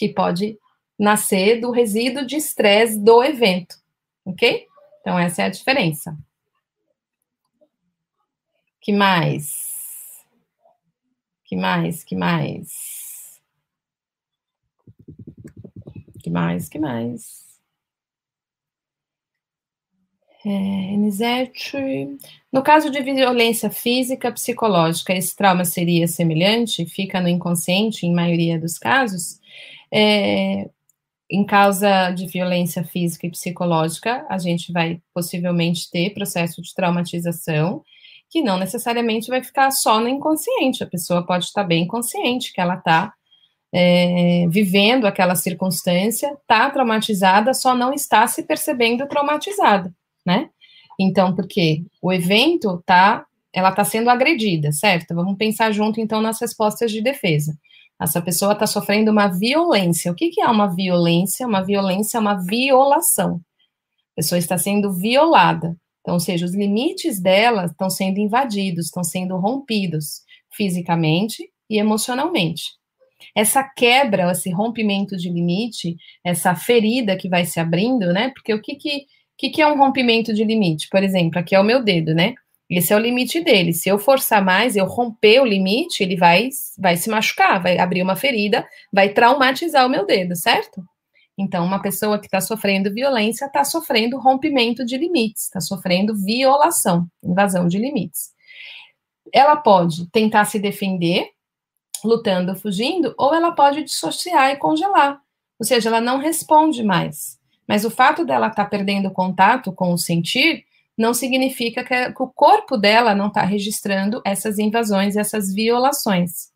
que pode nascer do resíduo de estresse do evento, ok? Então, essa é a diferença. Que mais? Que mais? Que mais? Que mais? Que mais? É, no caso de violência física, psicológica, esse trauma seria semelhante? Fica no inconsciente, em maioria dos casos? É, em causa de violência física e psicológica, a gente vai possivelmente ter processo de traumatização, que não necessariamente vai ficar só no inconsciente. A pessoa pode estar bem consciente que ela está é, vivendo aquela circunstância, está traumatizada, só não está se percebendo traumatizada, né? Então, porque o evento tá, ela está sendo agredida, certo? Vamos pensar junto então nas respostas de defesa. Essa pessoa está sofrendo uma violência. O que, que é uma violência? Uma violência é uma violação. A pessoa está sendo violada. Então, ou seja, os limites dela estão sendo invadidos, estão sendo rompidos fisicamente e emocionalmente. Essa quebra, esse rompimento de limite, essa ferida que vai se abrindo, né? Porque o que, que, que, que é um rompimento de limite? Por exemplo, aqui é o meu dedo, né? Esse é o limite dele. Se eu forçar mais, eu romper o limite, ele vai, vai se machucar, vai abrir uma ferida, vai traumatizar o meu dedo, certo? Então, uma pessoa que está sofrendo violência está sofrendo rompimento de limites, está sofrendo violação, invasão de limites. Ela pode tentar se defender, lutando fugindo, ou ela pode dissociar e congelar. Ou seja, ela não responde mais. Mas o fato dela estar tá perdendo contato com o sentir não significa que, o corpo dela não está registrando essas invasões, essas violações.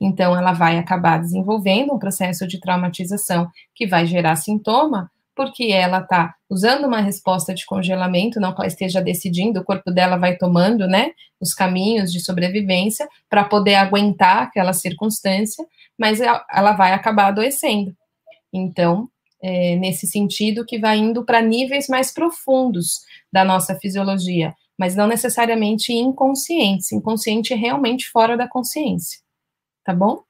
Então, ela vai acabar desenvolvendo um processo de traumatização que vai gerar sintoma, porque ela está usando uma resposta de congelamento, não que ela esteja decidindo, o corpo dela vai tomando, né, os caminhos de sobrevivência para poder aguentar aquela circunstância, mas ela vai acabar adoecendo. Então, é, nesse sentido, que vai indo para níveis mais profundos da nossa fisiologia, mas não necessariamente inconscientes. Inconsciente é realmente fora da consciência. Tá bom?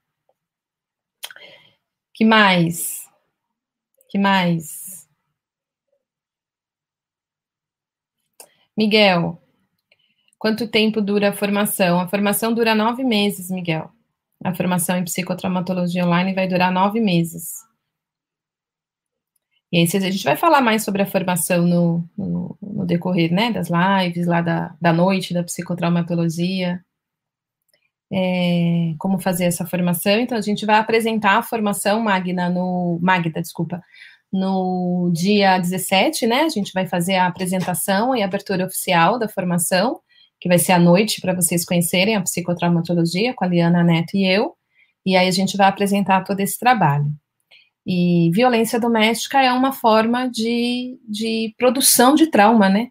Que mais? Que mais? Miguel, quanto tempo dura a formação? A formação dura nove meses, Miguel. A formação em psicotraumatologia online vai durar nove meses. E aí, a gente vai falar mais sobre a formação no, no, no decorrer né, das lives, lá da, da noite da psicotraumatologia, é, como fazer essa formação. Então, a gente vai apresentar a formação Magna no. Magda, desculpa, no dia 17, né? A gente vai fazer a apresentação e abertura oficial da formação, que vai ser à noite para vocês conhecerem a psicotraumatologia com a Liana Neto e eu. E aí a gente vai apresentar todo esse trabalho. E violência doméstica é uma forma de, de produção de trauma, né?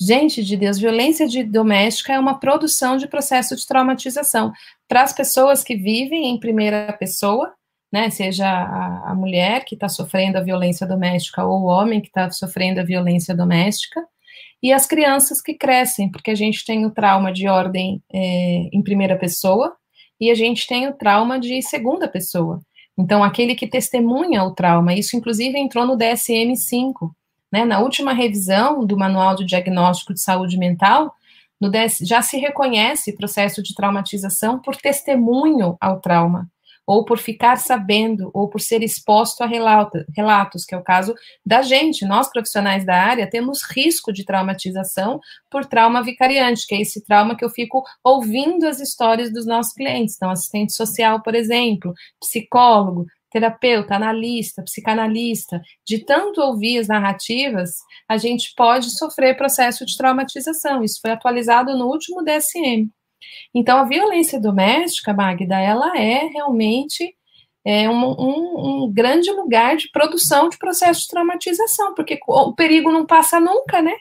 Gente de Deus, violência de doméstica é uma produção de processo de traumatização. Para as pessoas que vivem em primeira pessoa, né, seja a, a mulher que está sofrendo a violência doméstica ou o homem que está sofrendo a violência doméstica, e as crianças que crescem, porque a gente tem o trauma de ordem é, em primeira pessoa e a gente tem o trauma de segunda pessoa. Então, aquele que testemunha o trauma, isso inclusive entrou no DSM-5, né? Na última revisão do Manual de Diagnóstico de Saúde Mental, DS, já se reconhece processo de traumatização por testemunho ao trauma, ou por ficar sabendo, ou por ser exposto a relatos, que é o caso da gente. Nós, profissionais da área, temos risco de traumatização por trauma vicariante, que é esse trauma que eu fico ouvindo as histórias dos nossos clientes. Então, assistente social, por exemplo, psicólogo, terapeuta, analista, psicanalista, de tanto ouvir as narrativas, a gente pode sofrer processo de traumatização. Isso foi atualizado no último DSM. Então, a violência doméstica, Magda, ela é realmente é um, um, um, grande lugar de produção de processo de traumatização, porque o perigo não passa nunca, né?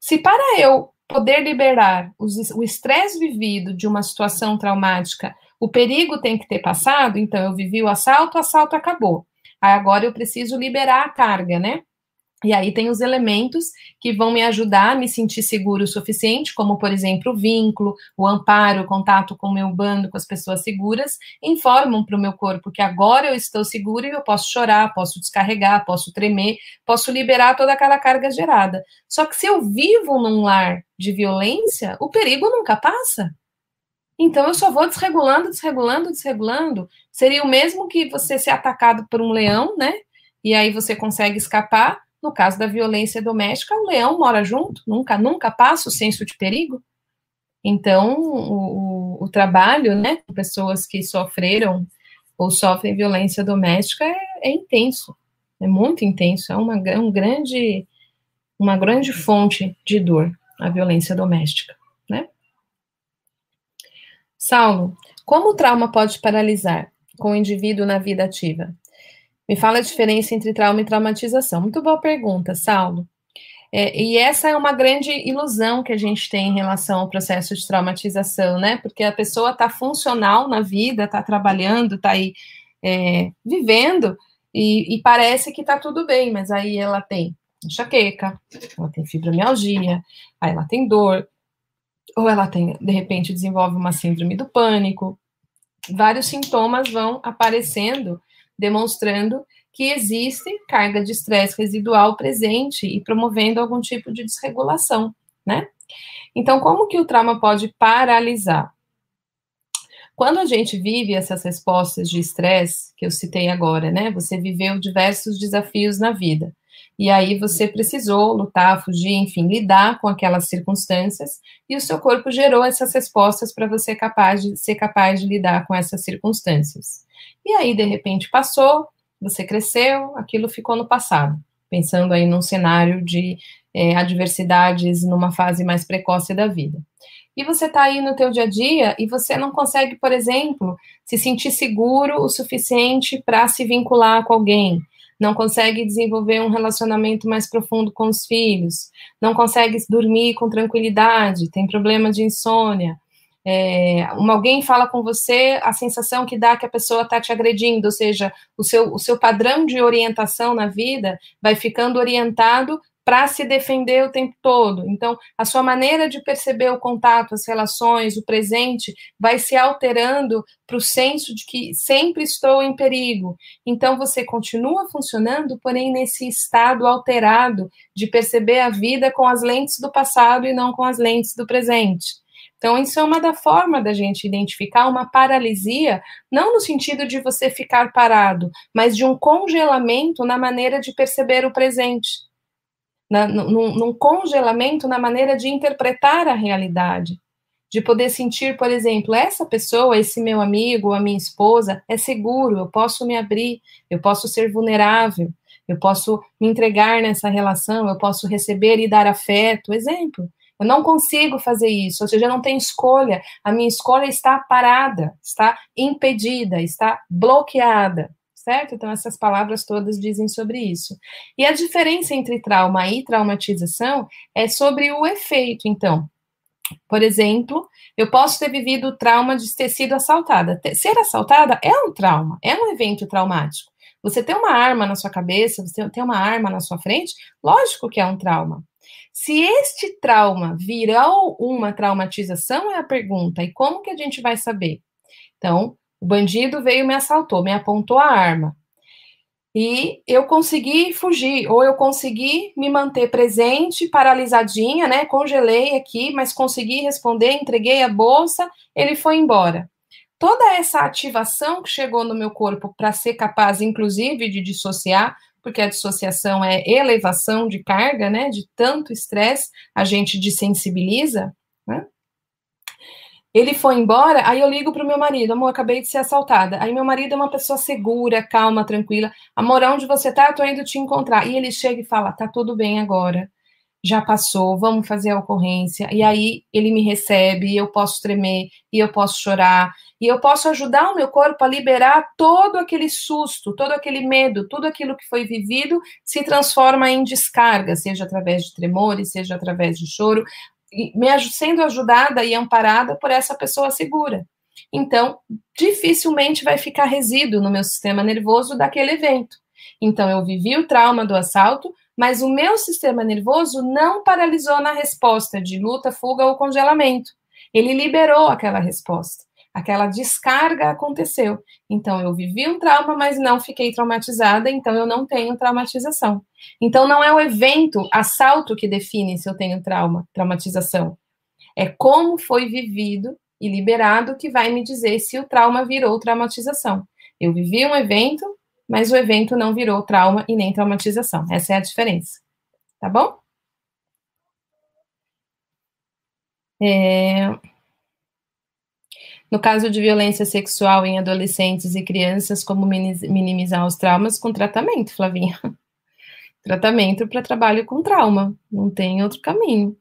Se para eu poder liberar o estresse vivido de uma situação traumática, o perigo tem que ter passado, então eu vivi o assalto, o assalto acabou. Aí agora eu preciso liberar a carga, né? E aí tem os elementos que vão me ajudar a me sentir seguro o suficiente, como, por exemplo, o vínculo, o amparo, o contato com o meu bando, com as pessoas seguras, informam para o meu corpo que agora eu estou seguro e eu posso chorar, posso descarregar, posso tremer, posso liberar toda aquela carga gerada. Só que se eu vivo num lar de violência, o perigo nunca passa. Então eu só vou desregulando, desregulando, desregulando. Seria o mesmo que você ser atacado por um leão, né? E aí você consegue escapar no caso da violência doméstica, o leão mora junto, nunca, nunca passa o senso de perigo. Então, o, o, trabalho, né, com pessoas que sofreram ou sofrem violência doméstica é, é intenso, é muito intenso, é uma, um grande, uma grande fonte de dor, a violência doméstica, né? Saulo, como o trauma pode paralisar com o indivíduo na vida ativa? Me fala a diferença entre trauma e traumatização. Muito boa pergunta, Saulo. É, e essa é uma grande ilusão que a gente tem em relação ao processo de traumatização, né? Porque a pessoa está funcional na vida, está trabalhando, está aí é, vivendo, e, e, parece que está tudo bem, mas aí ela tem enxaqueca, ela tem fibromialgia, aí ela tem dor, ou ela tem, de repente, desenvolve uma síndrome do pânico. Vários sintomas vão aparecendo demonstrando que existe carga de estresse residual presente e promovendo algum tipo de desregulação, né? Então, como que o trauma pode paralisar? Quando a gente vive essas respostas de estresse, que eu citei agora, né? Você viveu diversos desafios na vida. E aí você precisou lutar, fugir, enfim, lidar com aquelas circunstâncias, e o seu corpo gerou essas respostas para você capaz de, ser capaz de lidar com essas circunstâncias. E aí, de repente, passou, você cresceu, aquilo ficou no passado. Pensando aí num cenário de é, adversidades numa fase mais precoce da vida. E você está aí no teu dia a dia e você não consegue, por exemplo, se sentir seguro o suficiente para se vincular com alguém, não consegue desenvolver um relacionamento mais profundo com os filhos, não consegue dormir com tranquilidade, tem problema de insônia, é, uma, alguém fala com você, a sensação que dá que a pessoa está te agredindo, ou seja, o seu, o seu padrão de orientação na vida vai ficando orientado para se defender o tempo todo. Então, a sua maneira de perceber o contato, as relações, o presente, vai se alterando para o senso de que sempre estou em perigo. Então, você continua funcionando, porém, nesse estado alterado de perceber a vida com as lentes do passado e não com as lentes do presente. Então, isso é uma da forma da gente identificar uma paralisia, não no sentido de você ficar parado, mas de um congelamento na maneira de perceber o presente. Na, num, num congelamento na maneira de interpretar a realidade. De poder sentir, por exemplo, essa pessoa, esse meu amigo, a minha esposa, é seguro, eu posso me abrir, eu posso ser vulnerável, eu posso me entregar nessa relação, eu posso receber e dar afeto. Exemplo. Eu não consigo fazer isso, ou seja, eu não tenho escolha. A minha escolha está parada, está impedida, está bloqueada, certo? Então, essas palavras todas dizem sobre isso. E a diferença entre trauma e traumatização é sobre o efeito, então. Por exemplo, eu posso ter vivido o trauma de ter sido assaltada. Ser assaltada é um trauma, é um evento traumático. Você tem uma arma na sua cabeça, você tem uma arma na sua frente, lógico que é um trauma. Se este trauma virou uma traumatização, é a pergunta. E como que a gente vai saber? Então, o bandido veio me assaltou, me apontou a arma. E eu consegui fugir, ou eu consegui me manter presente, paralisadinha, né? Congelei aqui, mas consegui responder, entreguei a bolsa, ele foi embora. Toda essa ativação que chegou no meu corpo para ser capaz, inclusive, de dissociar, porque a dissociação é elevação de carga, né? De tanto estresse, a gente desensibiliza, né? Ele foi embora, aí eu ligo pro meu marido, amor, acabei de ser assaltada. Aí meu marido é uma pessoa segura, calma, tranquila. Amor, onde você tá? Eu tô indo te encontrar. E ele chega e fala, tá tudo bem agora. Já passou, vamos fazer a ocorrência. E aí ele me recebe, e eu posso tremer, e eu posso chorar, e eu posso ajudar o meu corpo a liberar todo aquele susto, todo aquele medo, tudo aquilo que foi vivido se transforma em descarga, seja através de tremores, seja através de choro, me sendo ajudada e amparada por essa pessoa segura. Então, dificilmente vai ficar resíduo no meu sistema nervoso daquele evento. Então, eu vivi o trauma do assalto, mas o meu sistema nervoso não paralisou na resposta de luta, fuga ou congelamento. Ele liberou aquela resposta aquela descarga aconteceu. Então, eu vivi um trauma, mas não fiquei traumatizada, então eu não tenho traumatização. Então, não é o evento, assalto, que define se eu tenho trauma, traumatização. É como foi vivido e liberado que vai me dizer se o trauma virou traumatização. Eu vivi um evento, mas o evento não virou trauma e nem traumatização. Essa é a diferença. Tá bom? É... No caso de violência sexual em adolescentes e crianças, como minimizar os traumas com tratamento, Flavinha? tratamento para trabalho com trauma, não tem outro caminho,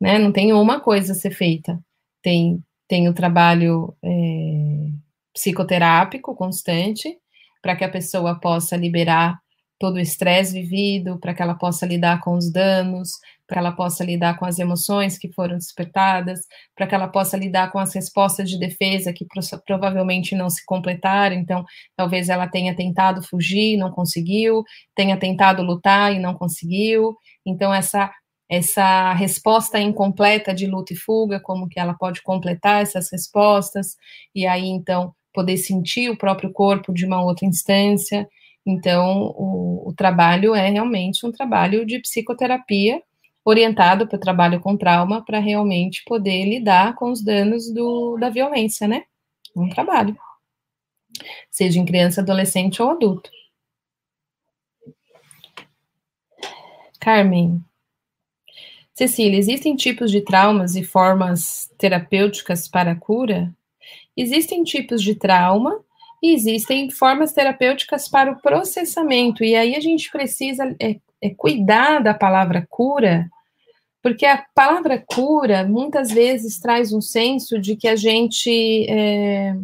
né? Não tem uma coisa a ser feita. Tem, tem o trabalho é, psicoterápico constante, para que a pessoa possa liberar todo o estresse vivido, para que ela possa lidar com os danos, para ela possa lidar com as emoções que foram despertadas, para que ela possa lidar com as respostas de defesa que provavelmente não se completaram. Então, talvez ela tenha tentado fugir, não conseguiu, tenha tentado lutar e não conseguiu. Então, essa essa resposta incompleta de luta e fuga, como que ela pode completar essas respostas e aí então poder sentir o próprio corpo de uma outra instância. Então, o, o trabalho é realmente um trabalho de psicoterapia orientado para o trabalho com trauma para realmente poder lidar com os danos do, da violência, né? Um trabalho. Seja em criança, adolescente ou adulto. Carmen. Cecília, existem tipos de traumas e formas terapêuticas para a cura? Existem tipos de trauma e existem formas terapêuticas para o processamento. E aí a gente precisa é, é cuidar da palavra cura, porque a palavra cura muitas vezes traz um senso de que a gente é,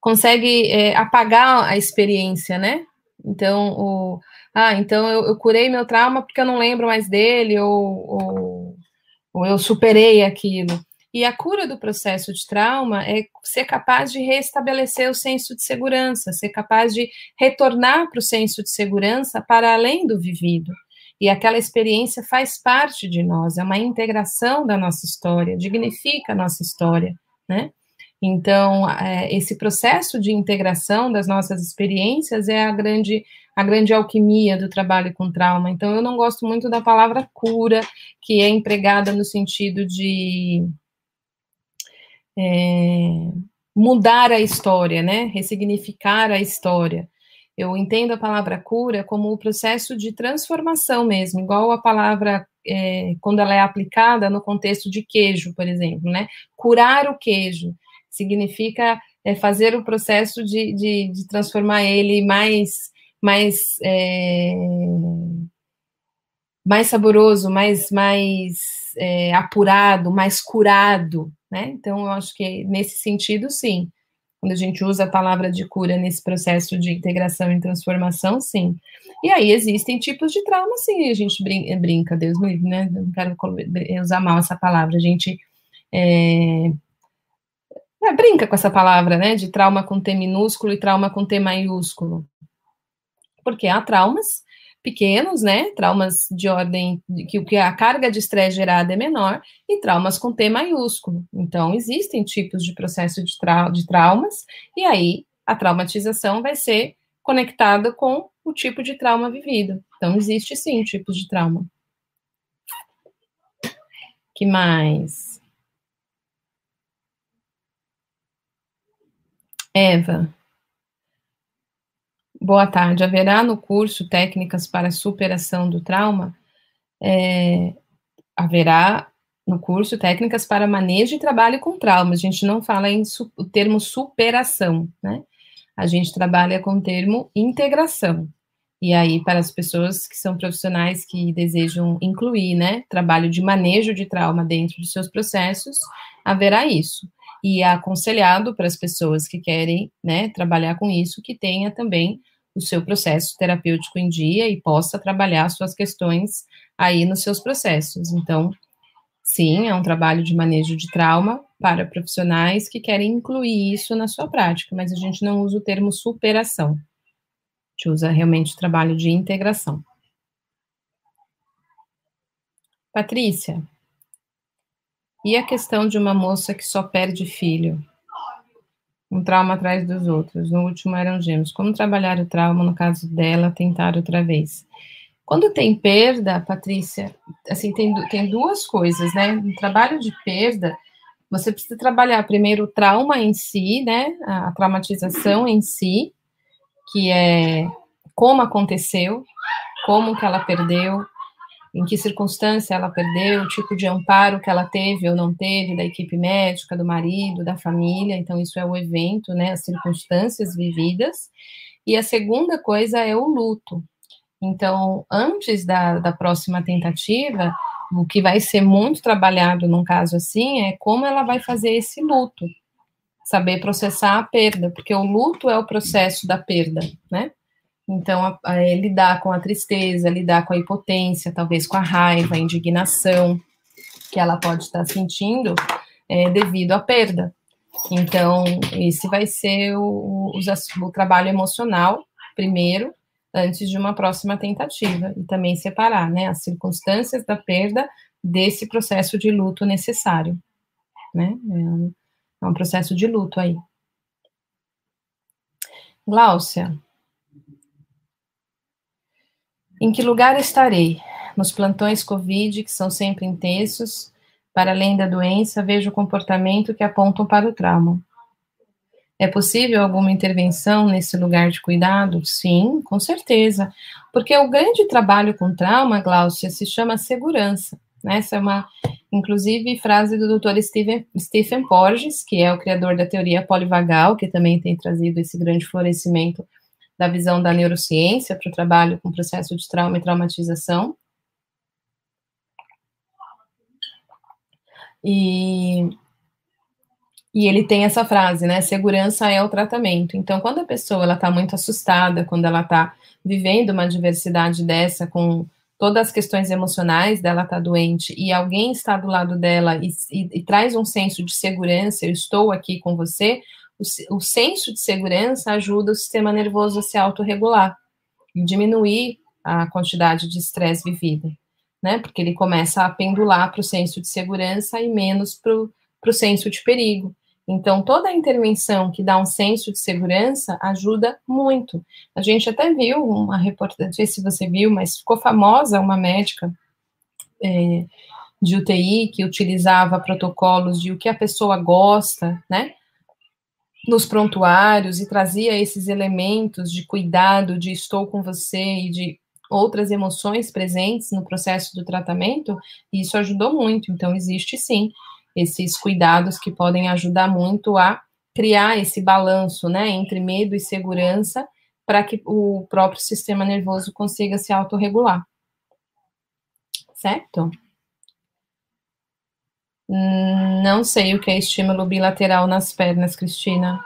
consegue é, apagar a experiência, né? Então, o, ah, então eu, eu, curei meu trauma porque eu não lembro mais dele, ou, ou, ou eu superei aquilo. E a cura do processo de trauma é ser capaz de restabelecer o senso de segurança, ser capaz de retornar para o senso de segurança para além do vivido. E aquela experiência faz parte de nós, é uma integração da nossa história, dignifica a nossa história, né? Então, é, esse processo de integração das nossas experiências é a grande, a grande alquimia do trabalho com trauma. Então, eu não gosto muito da palavra cura, que é empregada no sentido de é, mudar a história, né? Ressignificar a história. Eu entendo a palavra cura como o processo de transformação mesmo, igual a palavra é, quando ela é aplicada no contexto de queijo, por exemplo, né? Curar o queijo significa é, fazer o processo de, de, de, transformar ele mais, mais, é, mais saboroso, mais, mais é, apurado, mais curado, né? Então, eu acho que nesse sentido, sim. Quando a gente usa a palavra de cura nesse processo de integração e transformação, sim. E aí existem tipos de trauma, sim, a gente brinca, brinca Deus me livre, né? Não quero usar mal essa palavra, a gente é, é, brinca com essa palavra, né? De trauma com T minúsculo e trauma com T maiúsculo. Porque há traumas pequenos, né? Traumas de ordem que que a carga de estresse gerada é menor e traumas com T maiúsculo. Então, existem tipos de processo de, trau de traumas, e aí a traumatização vai ser conectada com o tipo de trauma vivido. Então, existe sim tipos de trauma. Que mais? Eva. Boa tarde. Haverá no curso técnicas para superação do trauma? É, haverá no curso técnicas para manejo e trabalho com trauma. A gente não fala em su, o termo superação, né? A gente trabalha com o termo integração. E aí, para as pessoas que são profissionais que desejam incluir, né, trabalho de manejo de trauma dentro dos seus processos, haverá isso. E é aconselhado para as pessoas que querem, né, trabalhar com isso, que tenha também o seu processo terapêutico em dia e possa trabalhar suas questões aí nos seus processos. Então, sim, é um trabalho de manejo de trauma para profissionais que querem incluir isso na sua prática, mas a gente não usa o termo superação. A gente usa realmente o trabalho de integração. Patrícia, e a questão de uma moça que só perde filho? Um trauma atrás dos outros. No último eram gêmeos. Como trabalhar o trauma no caso dela, tentar outra vez? Quando tem perda, Patrícia, assim, tem, tem duas coisas, né? No trabalho de perda, você precisa trabalhar primeiro o trauma em si, né? A traumatização em si, que é como aconteceu, como que ela perdeu, em que circunstância ela perdeu, o tipo de amparo que ela teve ou não teve da equipe médica, do marido, da família. Então, isso é o evento, né? As circunstâncias vividas. E a segunda coisa é o luto. Então, antes da, da próxima tentativa, o que vai ser muito trabalhado num caso assim é como ela vai fazer esse luto, saber processar a perda, porque o luto é o processo da perda, né? Então, a, a, é lidar com a tristeza, lidar com a impotência, talvez com a raiva, a indignação que ela pode estar sentindo é, devido à perda. Então, esse vai ser o, o, o trabalho emocional, primeiro, antes de uma próxima tentativa, e também separar né, as circunstâncias da perda desse processo de luto necessário. Né? É um, é um processo de luto aí. Gláucia, em que lugar estarei? Nos plantões Covid, que são sempre intensos, para além da doença, vejo comportamento que apontam para o trauma. É possível alguma intervenção nesse lugar de cuidado? Sim, com certeza. Porque o grande trabalho com trauma, Glaucia, se chama segurança. Né? Essa é uma, inclusive, frase do Dr. Stephen, Stephen Porges, que é o criador da teoria polivagal, que também tem trazido esse grande florescimento da visão da neurociência para o trabalho com processo de trauma e traumatização. E, e ele tem essa frase, né? Segurança é o tratamento. Então, quando a pessoa está muito assustada, quando ela está vivendo uma diversidade dessa, com todas as questões emocionais dela está doente e alguém está do lado dela e, e, e, traz um senso de segurança, eu estou aqui com você, o, o senso de segurança ajuda o sistema nervoso a se autorregular e diminuir a quantidade de estresse vivido, né? Porque ele começa a pendular para o senso de segurança e menos para o senso de perigo. Então, toda intervenção que dá um senso de segurança ajuda muito. A gente até viu uma reportagem, não sei se você viu, mas ficou famosa uma médica é, de UTI que utilizava protocolos de o que a pessoa gosta, né? Nos prontuários e trazia esses elementos de cuidado, de estou com você e de outras emoções presentes no processo do tratamento, e isso ajudou muito. Então, existe sim esses cuidados que podem ajudar muito a criar esse balanço, né, entre medo e segurança, para que o próprio sistema nervoso consiga se autorregular. Certo? Não sei o que é estímulo bilateral nas pernas, Cristina.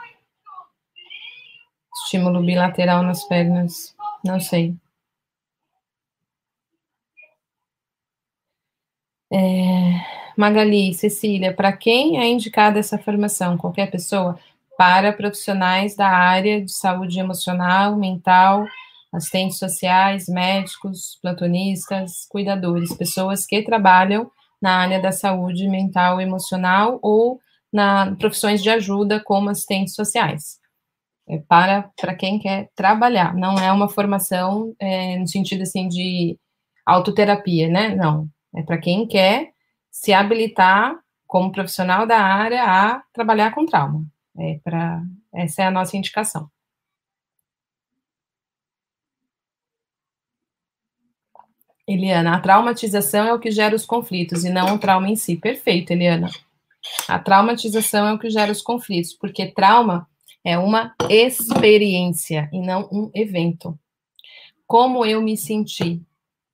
Estímulo bilateral nas pernas. Não sei. É, Magali, Cecília, para quem é indicada essa formação? Qualquer pessoa? Para profissionais da área de saúde emocional, mental, assistentes sociais, médicos, plantonistas, cuidadores, pessoas que trabalham na área da saúde mental e emocional ou na profissões de ajuda como assistentes sociais. É para, para quem quer trabalhar, não é uma formação é, no sentido assim de autoterapia, né? Não, é para quem quer se habilitar como profissional da área a trabalhar com trauma. É para essa é a nossa indicação. Eliana, a traumatização é o que gera os conflitos e não o trauma em si. Perfeito, Eliana. A traumatização é o que gera os conflitos, porque trauma é uma experiência e não um evento. Como eu me senti?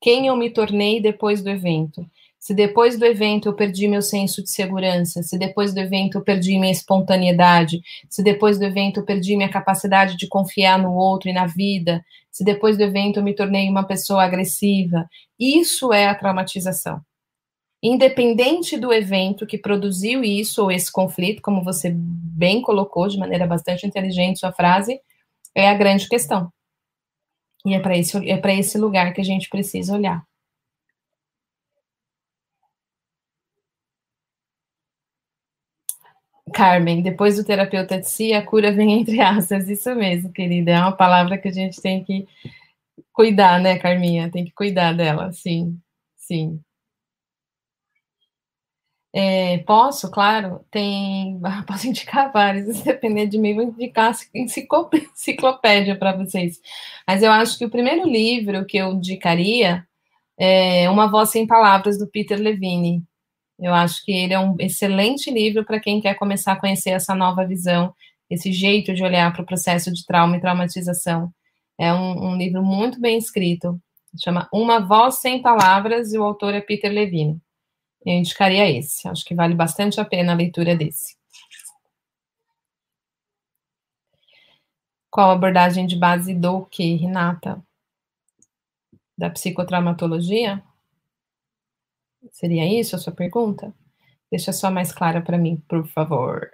Quem eu me tornei depois do evento? Se depois do evento eu perdi meu senso de segurança, se depois do evento eu perdi minha espontaneidade, se depois do evento eu perdi minha capacidade de confiar no outro e na vida, se depois do evento eu me tornei uma pessoa agressiva, isso é a traumatização. Independente do evento que produziu isso ou esse conflito, como você bem colocou de maneira bastante inteligente sua frase, é a grande questão. E é para esse, é esse lugar que a gente precisa olhar. Carmen, depois do terapeuta de si, a cura vem entre aspas. Isso mesmo, querida. É uma palavra que a gente tem que cuidar, né, Carminha? Tem que cuidar dela, sim, sim. É, posso, claro, tem. Posso indicar vários, se depender de mim, vou indicar enciclopédia para vocês. Mas eu acho que o primeiro livro que eu indicaria é Uma Voz Sem Palavras, do Peter Levine. Eu acho que ele é um excelente livro para quem quer começar a conhecer essa nova visão, esse jeito de olhar para o processo de trauma e traumatização. É um, um, livro muito bem escrito, chama Uma Voz Sem Palavras, e o autor é Peter Levine. Eu indicaria esse, acho que vale bastante a pena a leitura desse. Qual abordagem de base do que, Renata? Da psicotraumatologia? Seria isso a sua pergunta? Deixa só mais clara para mim, por favor.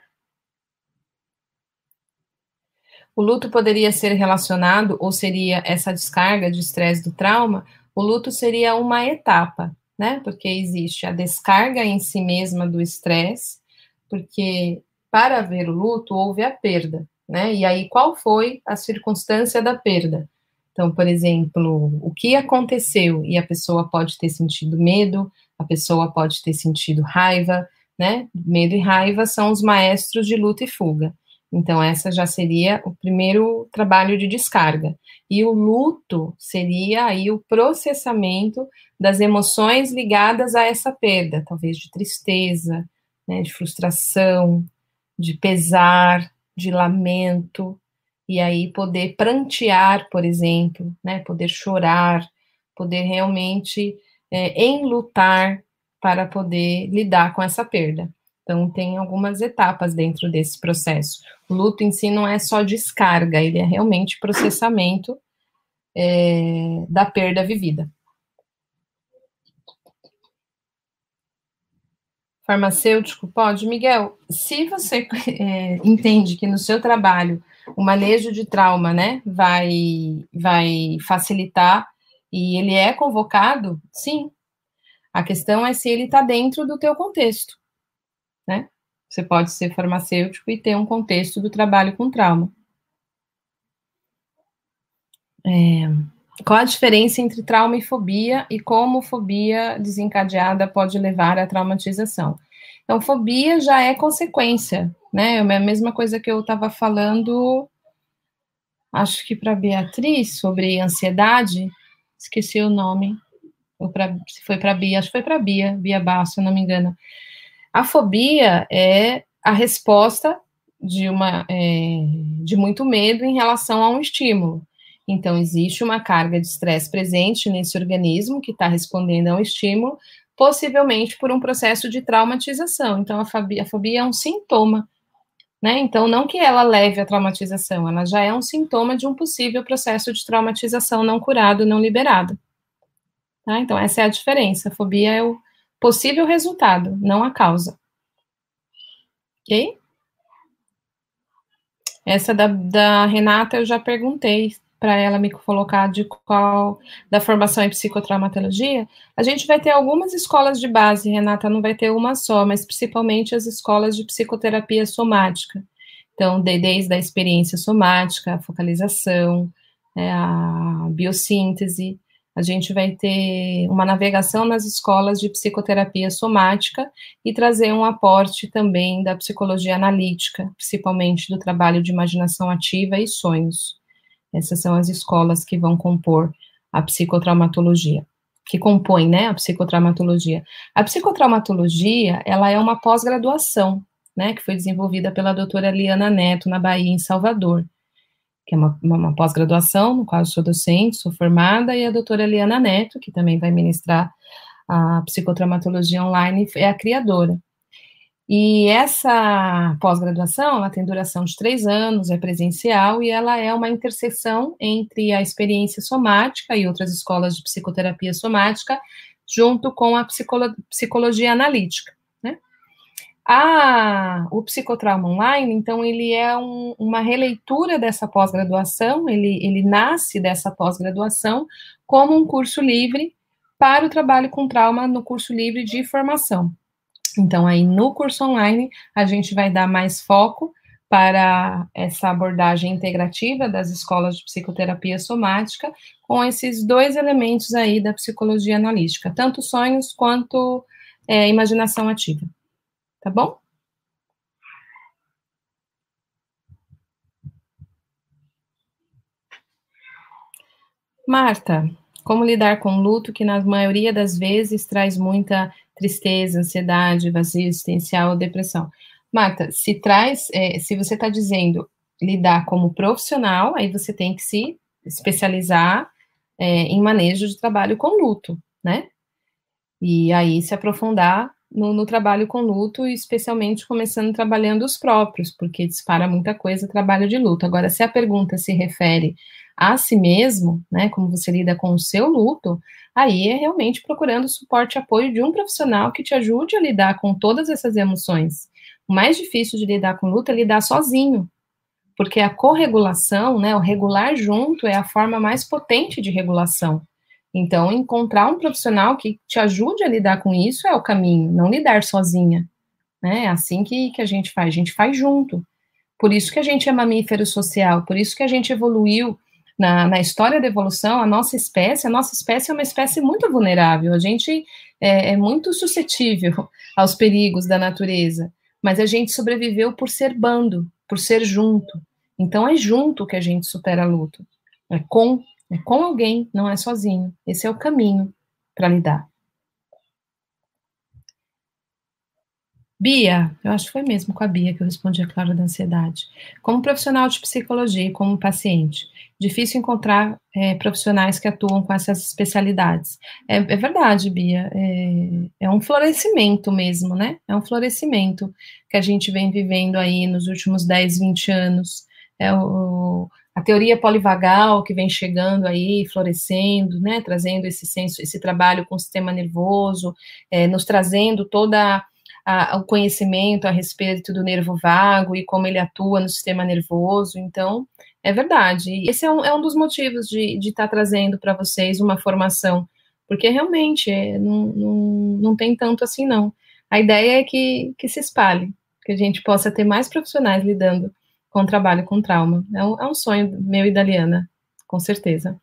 O luto poderia ser relacionado, ou seria essa descarga de estresse do trauma? O luto seria uma etapa, né? Porque existe a descarga em si mesma do estresse, porque para haver o luto houve a perda, né? E aí qual foi a circunstância da perda? Então, por exemplo, o que aconteceu e a pessoa pode ter sentido medo, a pessoa pode ter sentido raiva, né? Medo e raiva são os maestros de luta e fuga. Então, essa já seria o primeiro trabalho de descarga. E o luto seria aí o processamento das emoções ligadas a essa perda, talvez de tristeza, né, de frustração, de pesar, de lamento, e aí poder prantear, por exemplo, né, poder chorar, poder realmente é, enlutar para poder lidar com essa perda. Então, tem algumas etapas dentro desse processo. O luto em si não é só descarga, ele é realmente processamento é, da perda vivida. Farmacêutico pode? Miguel, se você é, entende que no seu trabalho o manejo de trauma, né, vai, vai facilitar e ele é convocado, sim. A questão é se ele está dentro do teu contexto, né? Você pode ser farmacêutico e ter um contexto do trabalho com trauma. É, qual a diferença entre trauma e fobia e como fobia desencadeada pode levar à traumatização? Então, fobia já é consequência, né? É a mesma coisa que eu estava falando, acho que para Beatriz, sobre ansiedade, esqueci o nome, ou pra, se foi para Bia, acho que foi para Bia, Bia Basso, se não me engano. A fobia é a resposta de uma é, de muito medo em relação a um estímulo. Então existe uma carga de estresse presente nesse organismo que está respondendo a um estímulo, possivelmente por um processo de traumatização. Então a fobia, a fobia é um sintoma né? Então, não que ela leve à traumatização, ela já é um sintoma de um possível processo de traumatização não curado, não liberado. Tá? Então, essa é a diferença. A fobia é o possível resultado, não a causa. Ok? Essa da, da Renata eu já perguntei para ela me colocar de qual da formação em psicotraumatologia, a gente vai ter algumas escolas de base, Renata, não vai ter uma só, mas principalmente as escolas de psicoterapia somática. Então, desde a experiência somática, a focalização, né, a biossíntese, a gente vai ter uma navegação nas escolas de psicoterapia somática e trazer um aporte também da psicologia analítica, principalmente do trabalho de imaginação ativa e sonhos. Essas são as escolas que vão compor a psicotraumatologia, que compõem, né, a psicotraumatologia. A psicotraumatologia, ela é uma pós-graduação, né, que foi desenvolvida pela doutora Liana Neto, na Bahia, em Salvador que é uma, uma pós-graduação, no qual eu sou docente, sou formada, e a doutora Eliana Neto, que também vai ministrar a psicotraumatologia online, é a criadora. E essa pós-graduação, ela tem duração de três anos, é presencial, e ela é uma interseção entre a experiência somática e outras escolas de psicoterapia somática, junto com a psicolo psicologia analítica. A, o psicotrauma online, então, ele é um, uma releitura dessa pós-graduação, ele, ele nasce dessa pós-graduação como um curso livre para o trabalho com trauma no curso livre de formação. Então, aí no curso online, a gente vai dar mais foco para essa abordagem integrativa das escolas de psicoterapia somática, com esses dois elementos aí da psicologia analítica, tanto sonhos quanto é, imaginação ativa tá bom? Marta, como lidar com luto que na maioria das vezes traz muita tristeza, ansiedade, vazio existencial ou depressão? Marta, se traz, é, se você está dizendo lidar como profissional, aí você tem que se especializar é, em manejo de trabalho com luto, né? E aí se aprofundar no, no, trabalho com luto, especialmente começando trabalhando os próprios, porque dispara muita coisa trabalho de luto. Agora, se a pergunta se refere a si mesmo, né, como você lida com o seu luto, aí é realmente procurando suporte e apoio de um profissional que te ajude a lidar com todas essas emoções. O mais difícil de lidar com luto é lidar sozinho, porque a corregulação, né, o regular junto é a forma mais potente de regulação. Então, encontrar um profissional que te ajude a lidar com isso é o caminho, não lidar sozinha. Né? É assim que, que a gente faz, a gente faz junto. Por isso que a gente é mamífero social, por isso que a gente evoluiu na, na história da evolução, a nossa espécie, a nossa espécie é uma espécie muito vulnerável, a gente é, é muito suscetível aos perigos da natureza, mas a gente sobreviveu por ser bando, por ser junto. Então é junto que a gente supera luto, é com é com alguém, não é sozinho. Esse é o caminho para lidar. Bia, eu acho que foi mesmo com a Bia que eu respondi a Clara da ansiedade. Como profissional de psicologia e como paciente, difícil encontrar é, profissionais que atuam com essas especialidades. É, é verdade, Bia, é, é, um florescimento mesmo, né? É um florescimento que a gente vem vivendo aí nos últimos 10, 20 anos. É o, a teoria polivagal que vem chegando aí, florescendo, né, trazendo esse senso, esse trabalho com o sistema nervoso, é, nos trazendo toda a, o conhecimento a respeito do nervo vago e como ele atua no sistema nervoso. Então, é verdade. Esse é um, é um dos motivos de estar tá trazendo para vocês uma formação, porque realmente é, não, não, não tem tanto assim, não. A ideia é que, que se espalhe, que a gente possa ter mais profissionais lidando com trabalho com trauma. É um, é um sonho meu e da Liana, com certeza.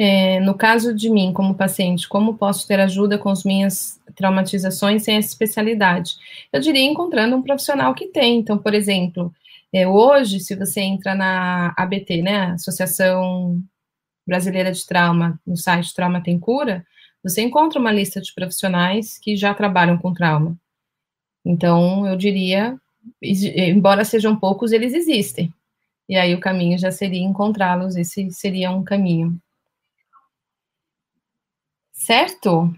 É, no caso de mim, como paciente, como posso ter ajuda com as minhas traumatizações sem essa especialidade? Eu diria encontrando um profissional que tem. Então, por exemplo, é, hoje, se você entra na ABT, né, Associação Brasileira de Trauma, no site Trauma Tem Cura, você encontra uma lista de profissionais que já trabalham com trauma. Então, eu diria, embora sejam poucos, eles existem. E aí o caminho já seria encontrá-los, esse seria um caminho. Certo?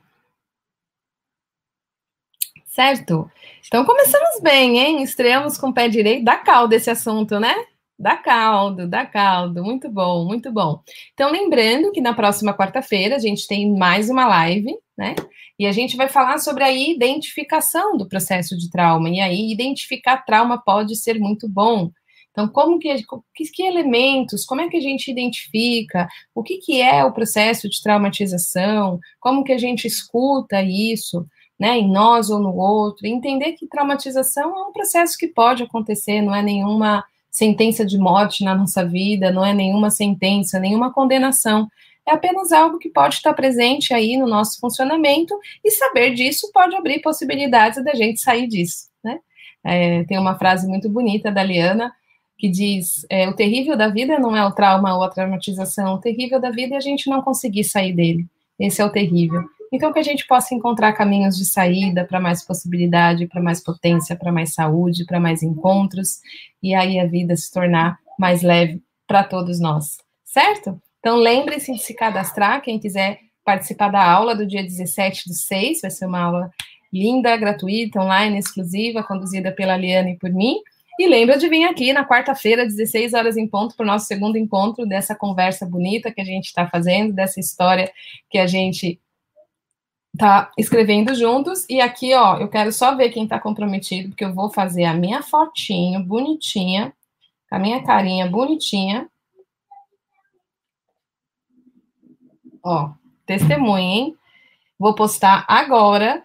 Certo? Então começamos bem, hein? Estreamos com o pé direito, dá caldo esse assunto, né? Dá caldo, dá caldo, muito bom, muito bom. Então, lembrando que na próxima quarta-feira a gente tem mais uma live, né? E a gente vai falar sobre a identificação do processo de trauma. E aí, identificar trauma pode ser muito bom. Então, como que, que, que elementos, como é que a gente identifica, o que, que é o processo de traumatização, como que a gente escuta isso, né, em nós ou no outro, entender que traumatização é um processo que pode acontecer, não é nenhuma sentença de morte na nossa vida, não é nenhuma sentença, nenhuma condenação, é apenas algo que pode estar presente aí no nosso funcionamento e saber disso pode abrir possibilidades da gente sair disso, né? É, tem uma frase muito bonita da Liana que diz: é, o terrível da vida não é o trauma ou a traumatização, o terrível da vida é a gente não conseguir sair dele. Esse é o terrível. Então, que a gente possa encontrar caminhos de saída para mais possibilidade, para mais potência, para mais saúde, para mais encontros, e aí a vida se tornar mais leve para todos nós, certo? Então, lembre-se de se cadastrar, quem quiser participar da aula do dia 17 do 6, vai ser uma aula linda, gratuita, online, exclusiva, conduzida pela Liane e por mim. E lembra de vir aqui na quarta-feira, 16 horas em ponto, para o nosso segundo encontro dessa conversa bonita que a gente está fazendo, dessa história que a gente está escrevendo juntos. E aqui, ó, eu quero só ver quem está comprometido, porque eu vou fazer a minha fotinho bonitinha, a minha carinha bonitinha. Ó, testemunha, hein? Vou postar agora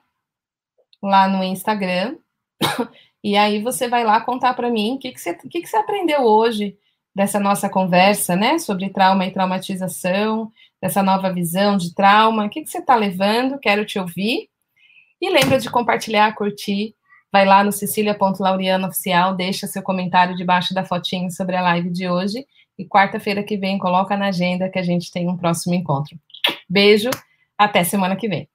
lá no Instagram. E aí você vai lá contar para mim o que, que, você, que, que você aprendeu hoje dessa nossa conversa, né? Sobre trauma e traumatização, dessa nova visão de trauma. O que, que você está levando? Quero te ouvir. E lembra de compartilhar, curtir. Vai lá no Cecília.Lauriano Oficial, deixa seu comentário debaixo da fotinho sobre a live de hoje. E quarta-feira que vem, coloca na agenda que a gente tem um próximo encontro. Beijo, até semana que vem.